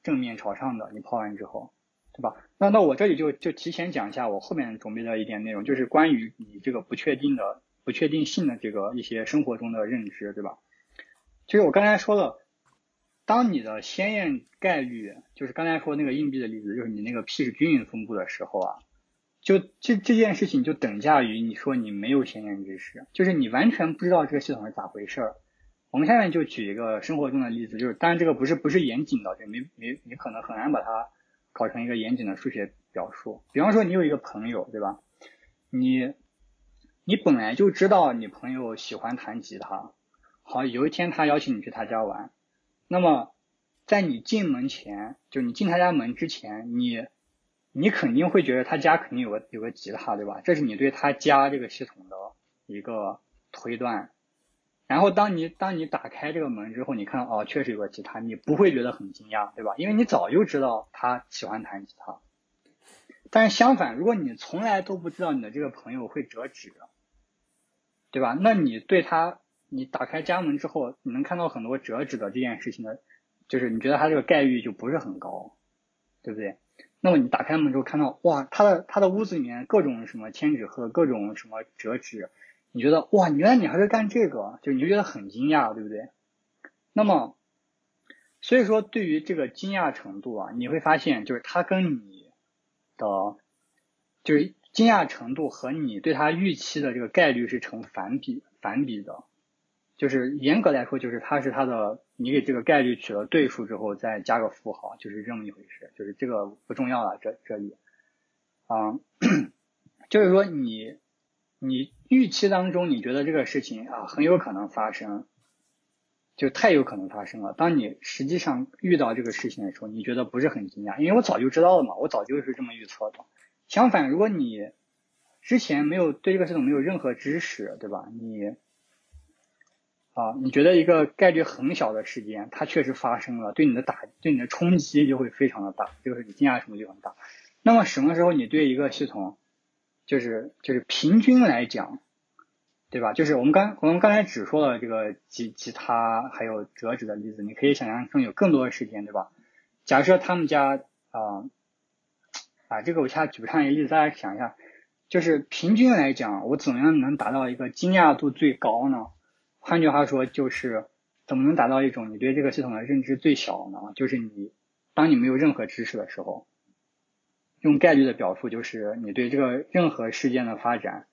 正面朝上的，你抛完之后，对吧？那那我这里就就提前讲一下我后面准备的一点内容，就是关于你这个不确定的不确定性的这个一些生活中的认知，对吧？就是我刚才说了，当你的先验概率，就是刚才说那个硬币的例子，就是你那个 p 是均匀分布的时候啊，就这这件事情就等价于你说你没有先验知识，就是你完全不知道这个系统是咋回事儿。我们下面就举一个生活中的例子，就是当然这个不是不是严谨的，就没没你可能很难把它搞成一个严谨的数学表述。比方说你有一个朋友，对吧？你你本来就知道你朋友喜欢弹吉他，好，有一天他邀请你去他家玩，那么在你进门前，就你进他家门之前，你你肯定会觉得他家肯定有个有个吉他，对吧？这是你对他家这个系统的一个推断。然后当你当你打开这个门之后，你看到哦，确实有个吉他，你不会觉得很惊讶，对吧？因为你早就知道他喜欢弹吉他。但是相反，如果你从来都不知道你的这个朋友会折纸，对吧？那你对他，你打开家门之后，你能看到很多折纸的这件事情的，就是你觉得他这个概率就不是很高，对不对？那么你打开门之后看到，哇，他的他的屋子里面各种什么千纸鹤，各种什么折纸，你觉得哇，原来你还会干这个，就你就觉得很惊讶，对不对？那么，所以说对于这个惊讶程度啊，你会发现就是它跟你的就是惊讶程度和你对他预期的这个概率是成反比反比的。就是严格来说，就是它是它的，你给这个概率取了对数之后再加个负号，就是这么一回事。就是这个不重要了，这这里，啊，就是说你你预期当中你觉得这个事情啊很有可能发生，就太有可能发生了。当你实际上遇到这个事情的时候，你觉得不是很惊讶，因为我早就知道了嘛，我早就是这么预测的。相反，如果你之前没有对这个系统没有任何知识，对吧？你啊，你觉得一个概率很小的事件，它确实发生了，对你的打，对你的冲击就会非常的大，就是你惊讶程度就很大。那么什么时候你对一个系统，就是就是平均来讲，对吧？就是我们刚我们刚才只说了这个吉吉他还有折纸的例子，你可以想象中有更多的时间，对吧？假设他们家啊啊，这个我现在举不上一个例子，大家想一下，就是平均来讲，我怎么样能达到一个惊讶度最高呢？换句话说，就是怎么能达到一种你对这个系统的认知最小呢？就是你当你没有任何知识的时候，用概率的表述，就是你对这个任何事件的发展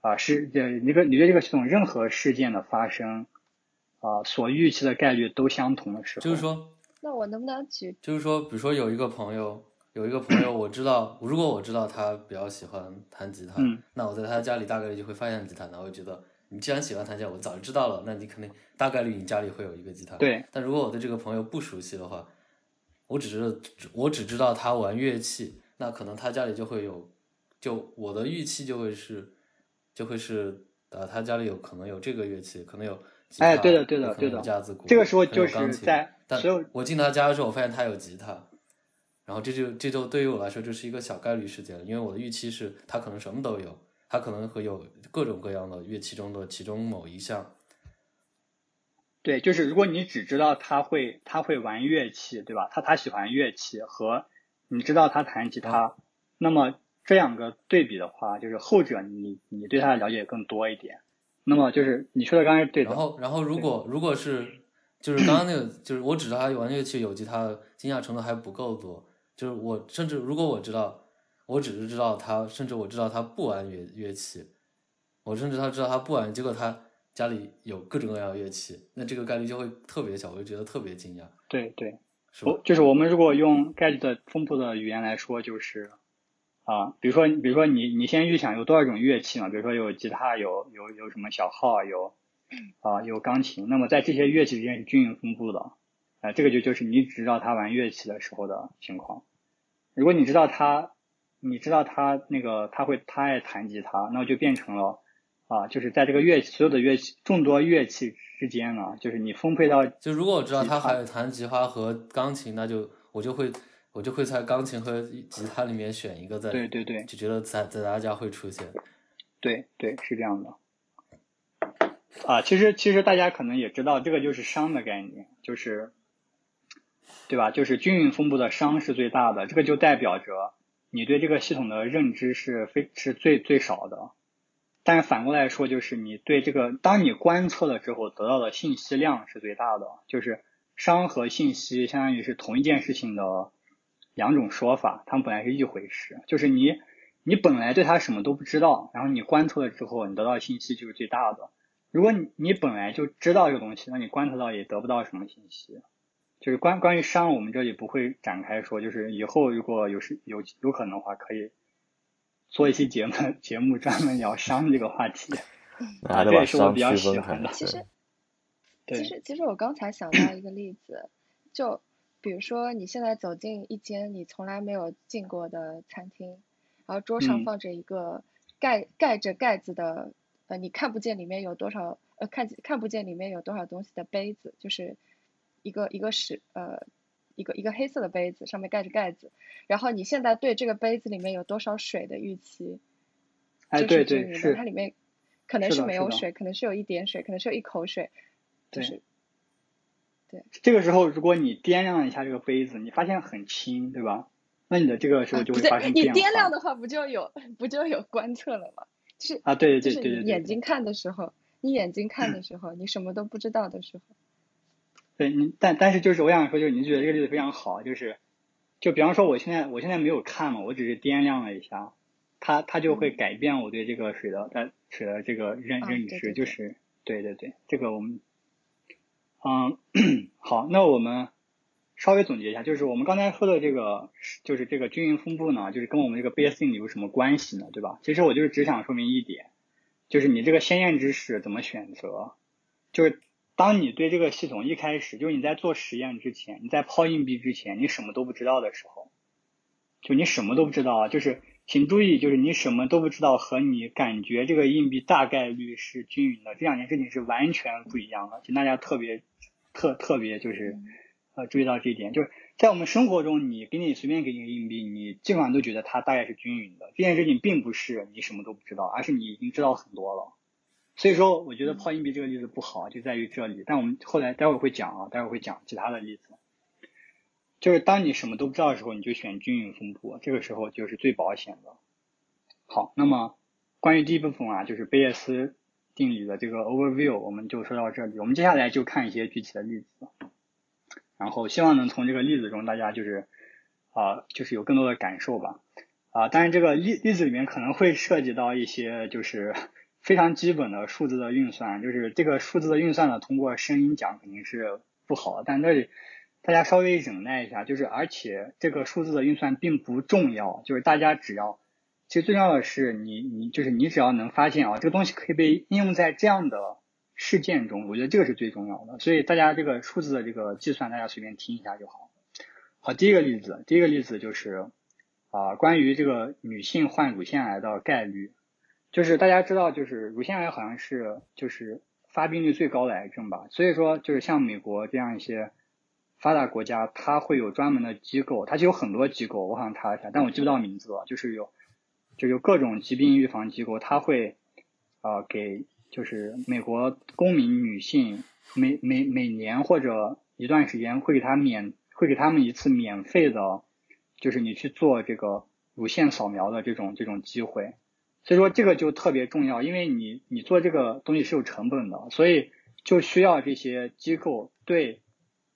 啊，是呃你个你对这个系统任何事件的发生啊所预期的概率都相同的时候，就是说，那我能不能举？就是说，比如说有一个朋友，有一个朋友，我知道，如果我知道他比较喜欢弹吉他，嗯那我在他家里大概率就会发现吉他，那我就觉得。你既然喜欢弹吉他，我早就知道了，那你肯定大概率你家里会有一个吉他。对。但如果我对这个朋友不熟悉的话，我只是我只知道他玩乐器，那可能他家里就会有，就我的预期就会是，就会是呃，他家里有可能有这个乐器，可能有吉他，哎，对的，对的，对的。架子鼓，这个时候就是在但我进他家的时候，我发现他有吉他，然后这就这就对于我来说就是一个小概率事件了，因为我的预期是他可能什么都有，他可能会有各种各样的乐器中的其中某一项。对，就是如果你只知道他会他会玩乐器，对吧？他他喜欢乐器和你知道他弹吉他，那么这两个对比的话，就是后者你你对他的了解更多一点。那么就是你说的刚才对的然，后然后如果如果是就是刚刚那个就是我只知道他玩乐器有吉他，惊讶程度还不够多。就是我甚至如果我知道，我只是知道他，甚至我知道他不玩乐乐器，我甚至他知道他不玩，结果他家里有各种各样的乐器，那这个概率就会特别小，我就觉得特别惊讶，对对。是吧我？就是我们如果用概率的丰富的语言来说，就是啊，比如说比如说你你先预想有多少种乐器嘛，比如说有吉他，有有有什么小号，有啊有钢琴，那么在这些乐器之间是均匀分布的，啊，这个就就是你只知道他玩乐器的时候的情况。如果你知道他，你知道他那个他会他爱弹吉他，那就变成了啊，就是在这个乐器所有的乐器众多乐器之间呢，就是你分配到就如果我知道吉他他还有弹吉他和钢琴，那就我就会我就会在钢琴和吉他里面选一个在，对对对就觉得在在大家会出现。对对，是这样的。啊，其实其实大家可能也知道，这个就是熵的概念，就是，对吧？就是均匀分布的熵是最大的，这个就代表着你对这个系统的认知是非是最最少的。但是反过来说，就是你对这个，当你观测了之后得到的信息量是最大的，就是熵和信息相当于是同一件事情的两种说法，它们本来是一回事，就是你你本来对它什么都不知道，然后你观测了之后，你得到的信息就是最大的。如果你你本来就知道这个东西，那你观测到也得不到什么信息。就是关关于熵，我们这里不会展开说，就是以后如果有是有有可能的话，可以做一期节目 节目专门聊商这个话题。啊这也是我比较喜欢的。其实 其实其实我刚才想到一个例子，就比如说你现在走进一间你从来没有进过的餐厅，然后桌上嗯放着一个盖盖着盖子的，呃，你看不见里面有多少，呃，看看不见里面有多少东西的杯子，就是一个一个是呃一个一个黑色的杯子，上面盖着盖子，然后你现在对这个杯子里面有多少水的预期，哎，这对对是均匀的，是它，里面可能是没有水，可能是有一点水，可能是有一口水，就对这个时候如果你掂量一下这个杯子，你发现很轻，对吧？那你的这个时候就不对你发生变化。掂量的话，不就有不就有观测了吗？就是啊，对对对对对对你眼睛看的时候，你眼睛看的 时候，你什么都不知道的时候，对你，但但是就是我想说，就是您觉得这个例子非常好，就是就比方说我现在我现在没有看嘛，我只是掂量了一下，它它就会改变我对这个水的在水的这个认认知，就是对对对，这个我们嗯 好，那我们稍微总结一下，就是我们刚才说的这个就是这个均匀分布呢，就是跟我们这个 Bayes 定理有什么关系呢？对吧？其实我就是只想说明一点，就是你这个先验知识怎么选择，就是。当你对这个系统一开始就是你在做实验之前，你在抛硬币之前，你什么都不知道的时候，就你什么都不知道啊，就是请注意，就是你什么都不知道和你感觉这个硬币大概率是均匀的这两件事情是完全不一样的，请大家特别特特别就是呃注意到这一点，就是在我们生活中，你给你随便给你个硬币，你基本上都觉得它大概是均匀的，这件事情并不是你什么都不知道，而是你已经知道很多了。所以说，我觉得抛硬币这个例子不好，就在于这里。但我们后来待会儿会讲啊，待会儿会讲其他的例子。就是当你什么都不知道的时候，你就选均匀分布，这个时候就是最保险的。好，那么关于第一部分啊，就是贝叶斯定理的这个 overview，我们就说到这里。我们接下来就看一些具体的例子，然后希望能从这个例子中，大家就是啊，就是有更多的感受吧。啊，当然这个例例子里面可能会涉及到一些就是。非常基本的数字的运算，就是这个数字的运算呢，通过声音讲肯定是不好，但这里大家稍微忍耐一下，就是而且这个数字的运算并不重要，就是大家只要，其实最重要的是你你就是你只要能发现啊，这个东西可以被应用在这样的事件中，我觉得这个是最重要的，所以大家这个数字的这个计算，大家随便听一下就好。好，第一个例子，第一个例子就是啊，关于这个女性患乳腺癌的概率。就是大家知道，就是乳腺癌好像是就是发病率最高的癌症吧，所以说就是像美国这样一些发达国家，它会有专门的机构，它就有很多机构，我好像查了一下，但我记不到名字了，就是有就有各种疾病预防机构，它会啊给就是美国公民女性每每每年或者一段时间会给他免会给他们一次免费的，就是你去做这个乳腺扫描的这种这种机会。所以说这个就特别重要，因为你你做这个东西是有成本的，所以就需要这些机构对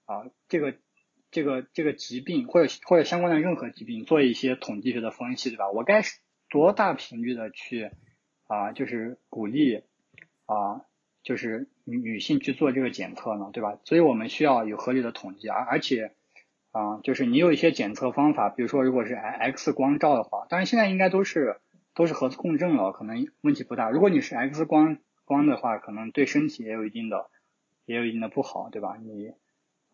啊这个这个这个疾病或者或者相关的任何疾病做一些统计学的分析，对吧？我该多大频率的去啊就是鼓励啊就是女女性去做这个检测呢，对吧？所以我们需要有合理的统计，而而且啊就是你有一些检测方法，比如说如果是 X 光照的话，当然现在应该都是。都是核磁共振了，可能问题不大。如果你是 X 光光的话，可能对身体也有一定的，也有一定的不好，对吧？你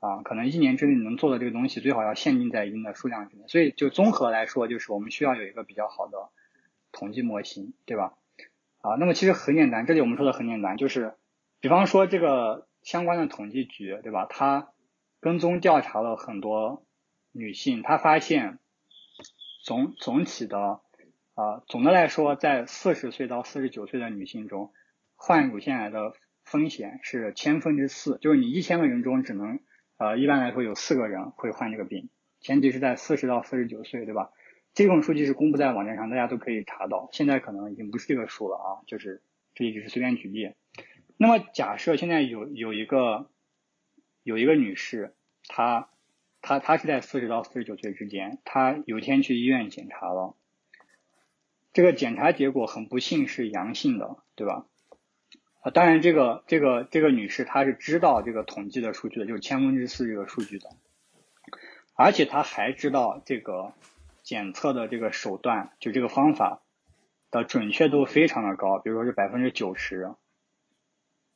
啊，可能一年之内能做的这个东西，最好要限定在一定的数量之内。所以就综合来说，就是我们需要有一个比较好的统计模型，对吧？啊，那么其实很简单，这里我们说的很简单，就是比方说这个相关的统计局，对吧？他跟踪调查了很多女性，他发现总总体的。啊，总的来说，在四十岁到四十九岁的女性中，患乳腺癌的风险是千分之四，就是你一千个人中只能，呃，一般来说有四个人会患这个病，前提是在四十到四十九岁，对吧？这种数据是公布在网站上，大家都可以查到。现在可能已经不是这个数了啊，就是这里只是随便举例。那么假设现在有有一个有一个女士，她她她是在四十到四十九岁之间，她有一天去医院检查了。这个检查结果很不幸是阳性的，对吧？啊，当然这个这个这个女士她是知道这个统计的数据的，就是千分之四这个数据的，而且她还知道这个检测的这个手段，就这个方法的准确度非常的高，比如说是百分之九十。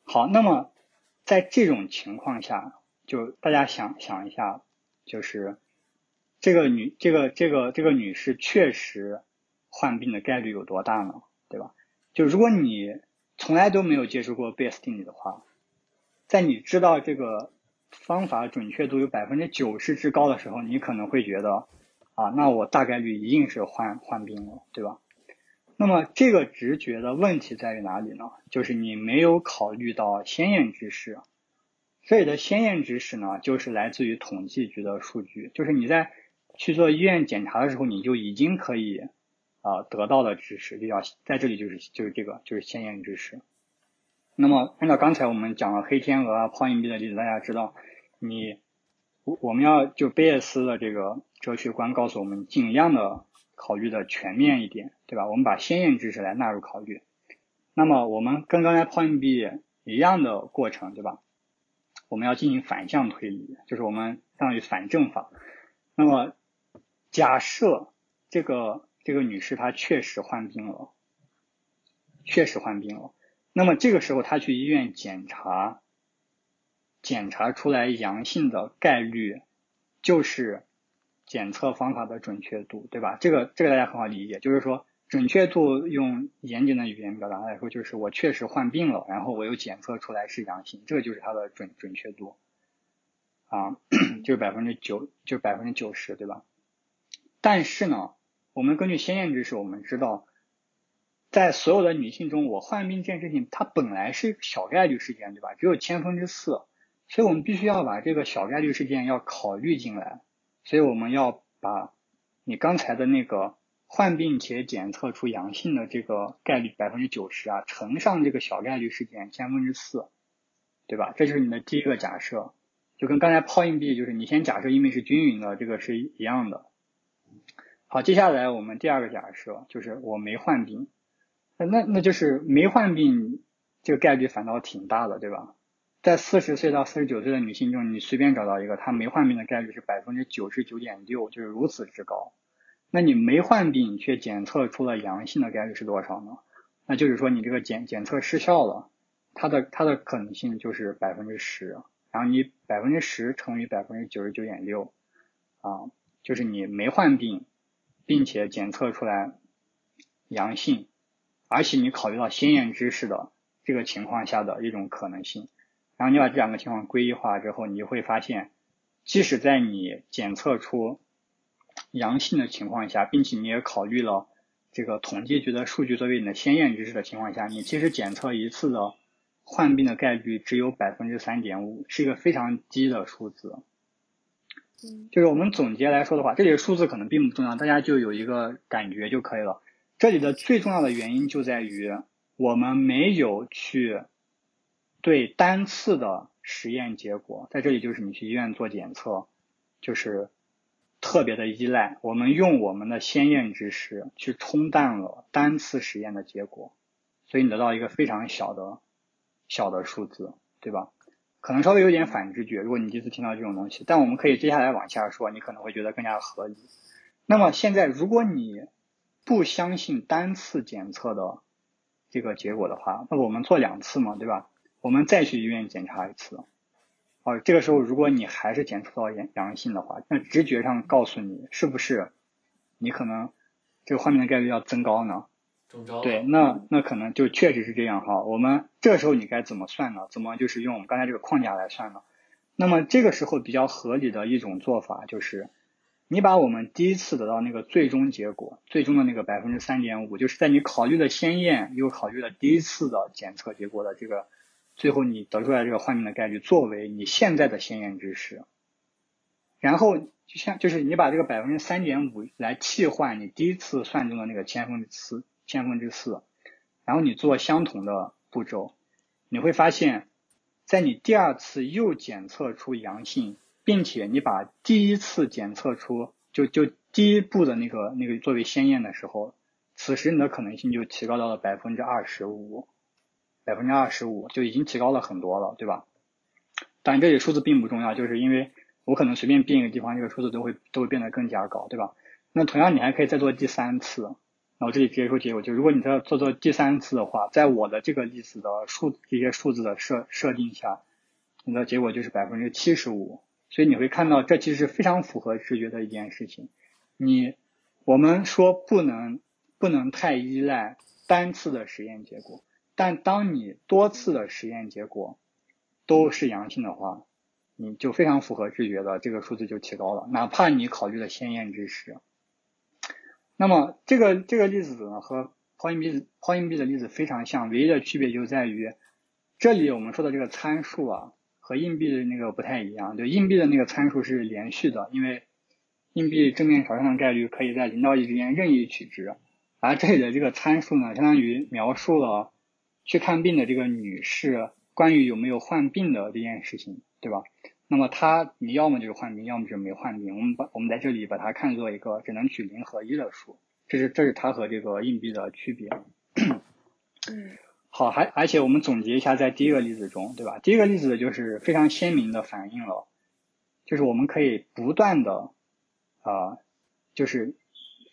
好，那么在这种情况下，就大家想想一下，就是这个女这个这个这个女士确实。患病的概率有多大呢？对吧？就如果你从来都没有接触过贝斯定理的话，在你知道这个方法准确度有百分之九十之高的时候，你可能会觉得啊，那我大概率一定是患患病了，对吧？那么这个直觉的问题在于哪里呢？就是你没有考虑到先验知识。这里的先验知识呢，就是来自于统计局的数据，就是你在去做医院检查的时候，你就已经可以。啊，得到的知识就叫在这里就是就是这个就是先验知识。那么按照刚才我们讲了黑天鹅啊、抛硬币的例子，大家知道你我我们要就贝叶斯的这个哲学观告诉我们，尽量的考虑的全面一点，对吧？我们把先验知识来纳入考虑。那么我们跟刚才抛硬币一样的过程，对吧？我们要进行反向推理，就是我们相当于反证法。那么假设这个这个女士她确实患病了，确实患病了，那么这个时候她去医院检查，检查出来阳性的概率就是检测方法的准确度，对吧？这个这个大家很好理解，就是说。准确度用严谨的语言表达来说，就是我确实患病了，然后我又检测出来是阳性，这个就是它的准准确度啊，就是百分之九，就是百分之九十，对吧？但是呢，我们根据先验知识，我们知道，在所有的女性中，我患病这件事情它本来是小概率事件，对吧？只有千分之四，所以我们必须要把这个小概率事件要考虑进来，所以我们要把你刚才的那个。患病且检测出阳性的这个概率百分之九十啊，乘上这个小概率事件千分之四，对吧？这就是你的第一个假设，就跟刚才抛硬币，就是你先假设硬币是均匀的，这个是一样的。好，接下来我们第二个假设就是我没患病，那那就是没患病这个概率反倒挺大的，对吧？在四十岁到四十九岁的女性中，你随便找到一个，她没患病的概率是百分之九十九点六，就是如此之高。那你没患病却检测出了阳性的概率是多少呢？那就是说你这个检检测失效了，它的它的可能性就是百分之十，然后你百分之十乘以百分之九十九点六，啊，就是你没患病，并且检测出来阳性，而且你考虑到先验知识的这个情况下的一种可能性，然后你把这两个情况归一化之后，你就会发现，即使在你检测出阳性的情况下，并且你也考虑了这个统计局的数据作为你的先验知识的情况下，你其实检测一次的患病的概率只有百分之三点五，是一个非常低的数字。就是我们总结来说的话，这里的数字可能并不重要，大家就有一个感觉就可以了。这里的最重要的原因就在于我们没有去对单次的实验结果，在这里就是你去医院做检测，就是。特别的依赖，我们用我们的先验知识去冲淡了单次实验的结果，所以你得到一个非常小的小的数字，对吧？可能稍微有点反直觉，如果你第一次听到这种东西，但我们可以接下来往下说，你可能会觉得更加合理。那么现在，如果你不相信单次检测的这个结果的话，那我们做两次嘛，对吧？我们再去医院检查一次。哦，这个时候如果你还是检测到阳阳性的话，那直觉上告诉你是不是你可能这个患病的概率要增高呢？对，那那可能就确实是这样哈。我们这时候你该怎么算呢？怎么就是用我们刚才这个框架来算呢？那么这个时候比较合理的一种做法就是，你把我们第一次得到那个最终结果，最终的那个百分之三点五，就是在你考虑了先验又考虑了第一次的检测结果的这个。最后你得出来这个患病的概率作为你现在的先验知识，然后就像就是你把这个百分之三点五来替换你第一次算中的那个千分之四千分之四，然后你做相同的步骤，你会发现，在你第二次又检测出阳性，并且你把第一次检测出就就第一步的那个那个作为先验的时候，此时你的可能性就提高到了百分之二十五。百分之二十五就已经提高了很多了，对吧？但这里数字并不重要，就是因为我可能随便变一个地方，这个数字都会都会变得更加高，对吧？那同样你还可以再做第三次，那我这里直接说结果，就如果你在做做第三次的话，在我的这个例子的数这些数字的设设定下，你的结果就是百分之七十五，所以你会看到这其实是非常符合直觉的一件事情。你我们说不能不能太依赖单次的实验结果。但当你多次的实验结果都是阳性的话，你就非常符合直觉的这个数字就提高了，哪怕你考虑了先验知识。那么这个这个例子呢和抛硬币抛硬币的例子非常像，唯一的区别就在于这里我们说的这个参数啊和硬币的那个不太一样，就硬币的那个参数是连续的，因为硬币正面朝上的概率可以在零到一之间任意取值，而这里的这个参数呢，相当于描述了。去看病的这个女士，关于有没有患病的这件事情，对吧？那么它你要么就是患病，要么就是没患病。我们把我们在这里把它看作一个只能取零和一的数，这是这是它和这个硬币的区别。嗯 好，还而且我们总结一下，在第一个例子中，对吧？第一个例子就是非常鲜明的反映了，就是我们可以不断的啊、就是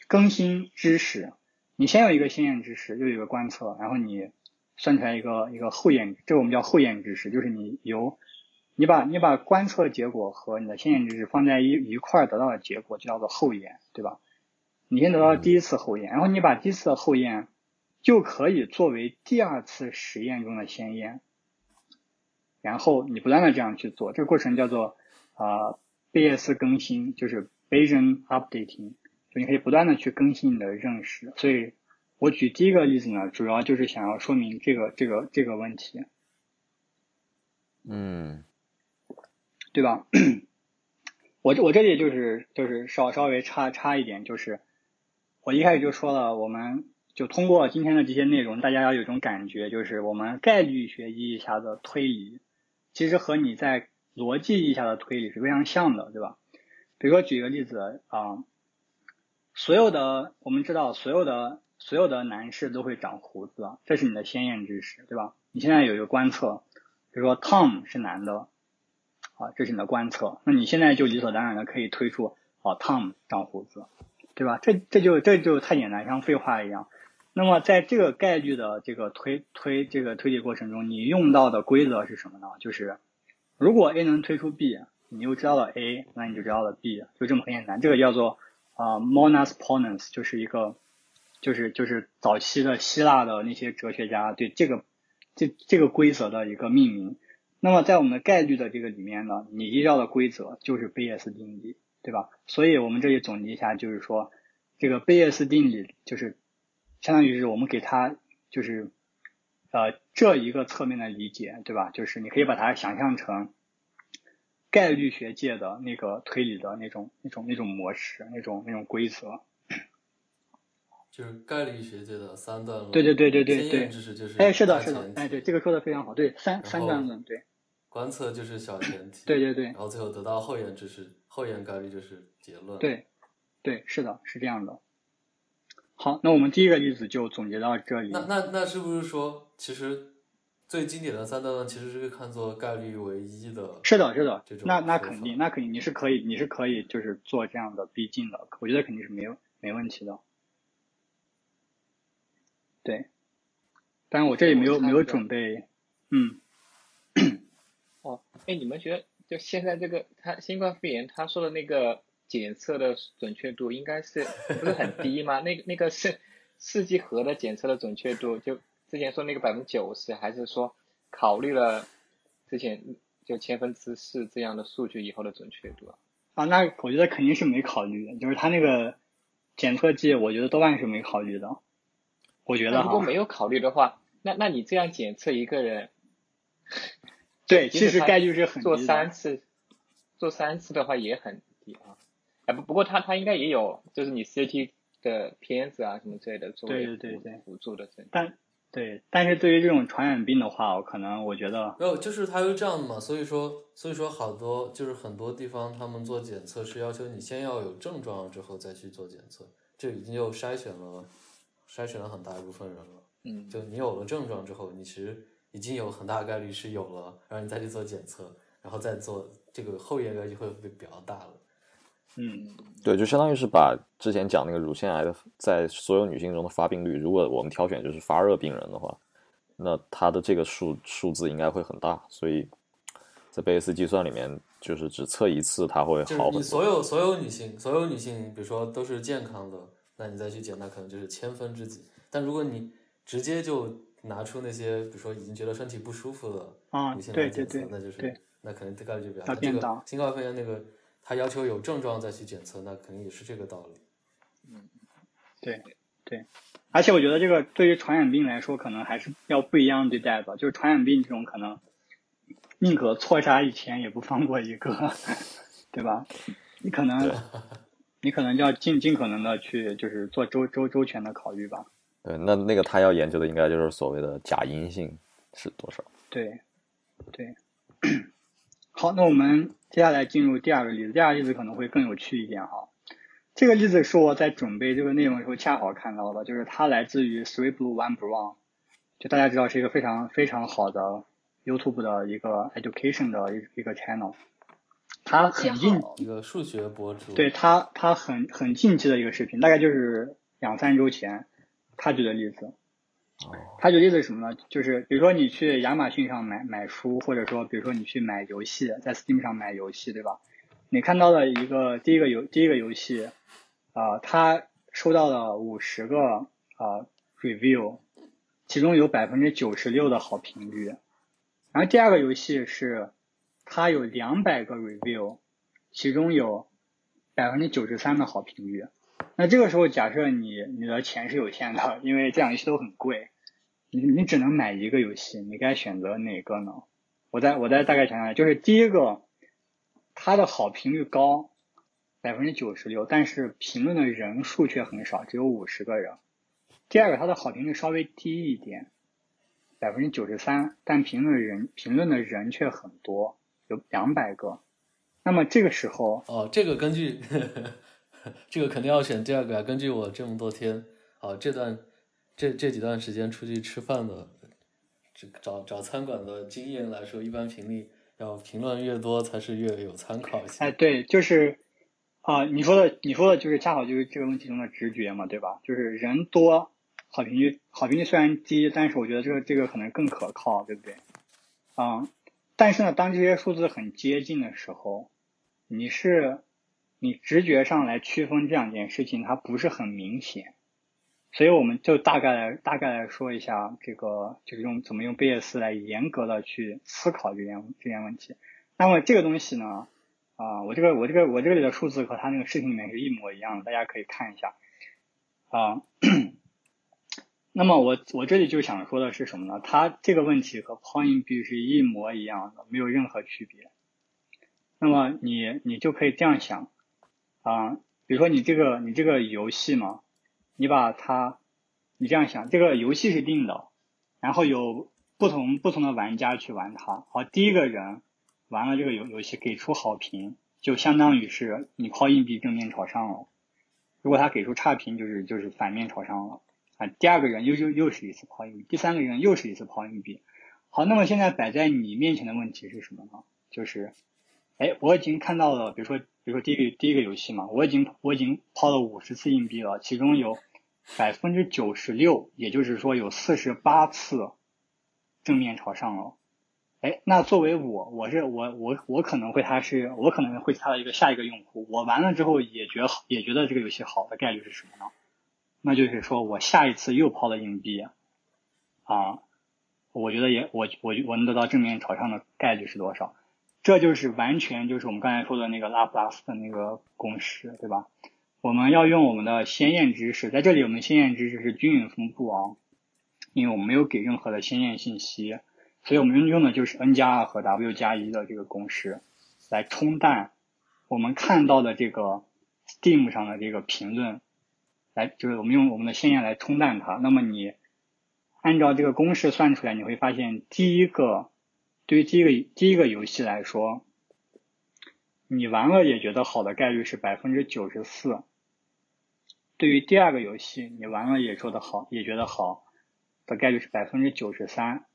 更新知识。你先有一个先验知识，又有一个观测，然后你算出来一个一个后验，这个我们叫后验知识，就是你由你把你把观测结果和你的先验知识放在一一块儿得到的结果，就叫做后验，对吧？你先得到第一次后验，然后你把第一次的后验就可以作为第二次实验中的先验，然后你不断的这样去做，这个过程叫做啊、呃贝叶斯更新，就是 Bayesian updating，就你可以不断的去更新你的认识。所以我举第一个例子呢，主要就是想要说明这个这个这个问题，嗯对吧？我我这里就是就是稍稍微差差一点，就是我一开始就说了，我们就通过今天的这些内容，大家要有一种感觉，就是我们概率学意义下的推理，其实和你在逻辑意义下的推理是非常像的，对吧？比如说举个例子啊、所有的我们知道，所有的所有的男士都会长胡子，这是你的先验知识，对吧？你现在有一个观测，比如说 Tom 是男的，啊，这是你的观测，那你现在就理所当然的可以推出，啊，Tom 长胡子，对吧？这这就这就太简单，像废话一样。那么在这个概率的这个推推这个推理过程中，你用到的规则是什么呢？就是如果 A 能推出 B，你又知道了 A，那你就知道了 B，就这么很简单。这个叫做啊、monas ponens，就是一个就是就是早期的希腊的那些哲学家对这个这这个规则的一个命名。那么在我们的概率的这个里面呢，你依照的规则就是贝叶斯定理，对吧？所以我们这里总结一下，就是说这个贝叶斯定理就是相当于是我们给它就是呃这一个侧面的理解，对吧？就是你可以把它想象成概率学界的那个推理的那种那种那种模式，那种那种规则。就是概率学界的三段论。对对对对对先对验知识就是哎，是的，是的哎，对，这个说的非常好，对，三三段论，对，观测就是小前提。对对对然后最后得到后验知识，后验概率就是结论。，对，对，是的，是这样的。好，那我们第一个例子就总结到这里。那那那是不是说，其实最经典的三段论其实是看作概率为一的？是的，是的这，种那那肯定，那肯定你是可以，你是可以就是做这样的逼近的，我觉得肯定是没有没问题的。对，但是我这里没有没有准备，嗯，哦，哎，你们觉得就现在这个他新冠肺炎他说的那个检测的准确度应该是不是很低吗？那个那个是试剂盒的检测的准确度，就之前说那个百分之九十，还是说考虑了之前就千分之四这样的数据以后的准确度啊？啊，那我觉得肯定是没考虑的，就是他那个检测剂，我觉得多半是没考虑的。我觉得哈，如果没有考虑的话，那那你这样检测一个人，对，其实概率是很低做。三次，做三次的话也很低啊。哎不不过他他应该也有，就是你 CT 的片子啊什么之类的作为对对对对辅辅助的证。但对，但是对于这种传染病的话，我可能我觉得，没有，就是它是这样的嘛，所以说，所以说好多就是很多地方他们做检测是要求你先要有症状之后再去做检测，这已经又筛选了，筛选了很大一部分人了。嗯，就你有了症状之后，你其实已经有很大概率是有了，然后你再去做检测，然后再做这个后验概率会会比较大了。嗯，对，就相当于是把之前讲那个乳腺癌的在所有女性中的发病率，如果我们挑选就是发热病人的话，那它的这个数数字应该会很大，所以在贝叶斯计算里面，就是只测一次它会好很多。你所有所有女性，所有女性，比如说都是健康的，那你再去检，那可能就是千分之几。但如果你直接就拿出那些，比如说已经觉得身体不舒服了啊女性对对来检测，对那就是对那可能概率就比较要大。这个新冠肺炎那个，他要求有症状再去检测，那肯定也是这个道理。嗯对对，而且我觉得这个对于传染病来说，可能还是要不一样对待吧。就是传染病这种可能宁可错杀一千，也不放过一个，对吧？你可能你可能就要尽尽可能的去就是做周周周全的考虑吧。对，那那个他要研究的应该就是所谓的假阴性是多少？对对，好，那我们接下来进入第二个例子，第二个例子可能会更有趣一点哈。这个例子是我在准备这个内容的时候恰好看到的，就是它来自于 Three Blue One Brown，就大家知道是一个非常非常好的 YouTube 的一个 education 的一一个 channel，它很近一个数学博主，对他，他很很近期的一个视频，大概就是两三周前，他举的例子。他举例子是什么呢？就是比如说你去亚马逊上买买书，或者说比如说你去买游戏，在 Steam 上买游戏，对吧？你看到了一个第一个游第一个游戏，啊，它收到了五十个啊 review，其中有百分之九十六的好评率。然后第二个游戏是它有两百个 review，其中有百分之九十三的好评率。那这个时候假设你你的钱是有限的，因为这两游戏都很贵。你你只能买一个游戏，你该选择哪个呢？我再我再大概想想，就是第一个，它的好评率高，百分之九十六，但是评论的人数却很少，只有五十个人。第二个，它的好评率稍微低一点，百分之九十三，但评论人评论的人却很多，有两百个。那么这个时候，哦，这个根据呵呵 这个肯定要选第二个啊。根据我这么多天，啊这段。这这几段时间出去吃饭的，这找找餐馆的经验来说，一般评论要评论越多才是越有参考性。哎，对，就是啊，你说的你说的就是恰好就是这个问题中的直觉嘛，对吧？就是人多，好评率好评率虽然低，但是我觉得这个这个可能更可靠，对不对？啊，但是呢，当这些数字很接近的时候，你是你直觉上来区分这两件事情，它不是很明显。所以我们就大概来大概来说一下这个，就是用怎么用贝叶斯来严格的去思考这件这件问题。那么这个东西呢，啊，我这个我这个我这里的数字和他那个视频里面是一模一样的，大家可以看一下。啊，那么我我这里就想说的是什么呢？它这个问题和抛硬币是一模一样的，没有任何区别。那么你你就可以这样想，啊，比如说你这个你这个游戏嘛。你把它，你这样想，这个游戏是定的，然后有不同不同的玩家去玩它。好，第一个人玩了这个游游戏给出好评，就相当于是你抛硬币正面朝上了。如果他给出差评，就是就是反面朝上了。啊，第二个人又又又是一次抛硬币，第三个人又是一次抛硬币。好，那么现在摆在你面前的问题是什么呢？就是，哎，我已经看到了，比如说比如说第一个第一个游戏嘛，我已经我已经抛了五十次硬币了，其中有。百分之九十六，也就是说有四十八次正面朝上了。哎，那作为我，我是我我我可能会他是我可能会他的一个下一个用户，我玩了之后也觉好，也觉得这个游戏好的概率是什么呢？那就是说我下一次又抛了硬币啊，我觉得也我我我能得到正面朝上的概率是多少？这就是完全就是我们刚才说的那个拉普拉斯的那个公式，对吧？我们要用我们的先验知识，在这里我们先验知识是均匀分布啊，因为我们没有给任何的先验信息，所以我们用用的就是 n 加二和 w 加一的这个公式来冲淡我们看到的这个 Steam 上的这个评论，来就是我们用我们的先验来冲淡它。那么你按照这个公式算出来，你会发现第一个对于第一个第一个游戏来说，你玩了也觉得好的概率是百分之九十四。对于第二个游戏，你玩了也说的好，也觉得好的概率是百分之九十三。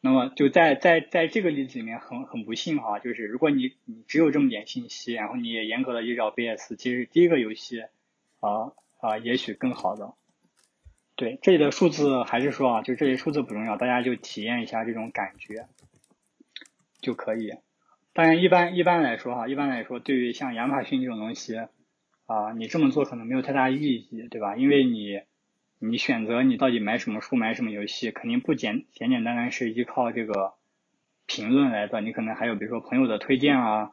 那么就在在在这个例子里面，很很不幸哈，就是如果你你只有这么点信息，然后你也严格的依照 BS，其实第一个游戏啊啊也许更好的。对这里的数字还是说啊，就这些数字不重要，大家就体验一下这种感觉就可以。当然一般一般来说哈，一般来说对于像亚马逊这种东西。啊，你这么做可能没有太大意义，对吧？因为你，你选择你到底买什么书、买什么游戏，肯定不简简简单单是依靠这个评论来的，你可能还有比如说朋友的推荐啊，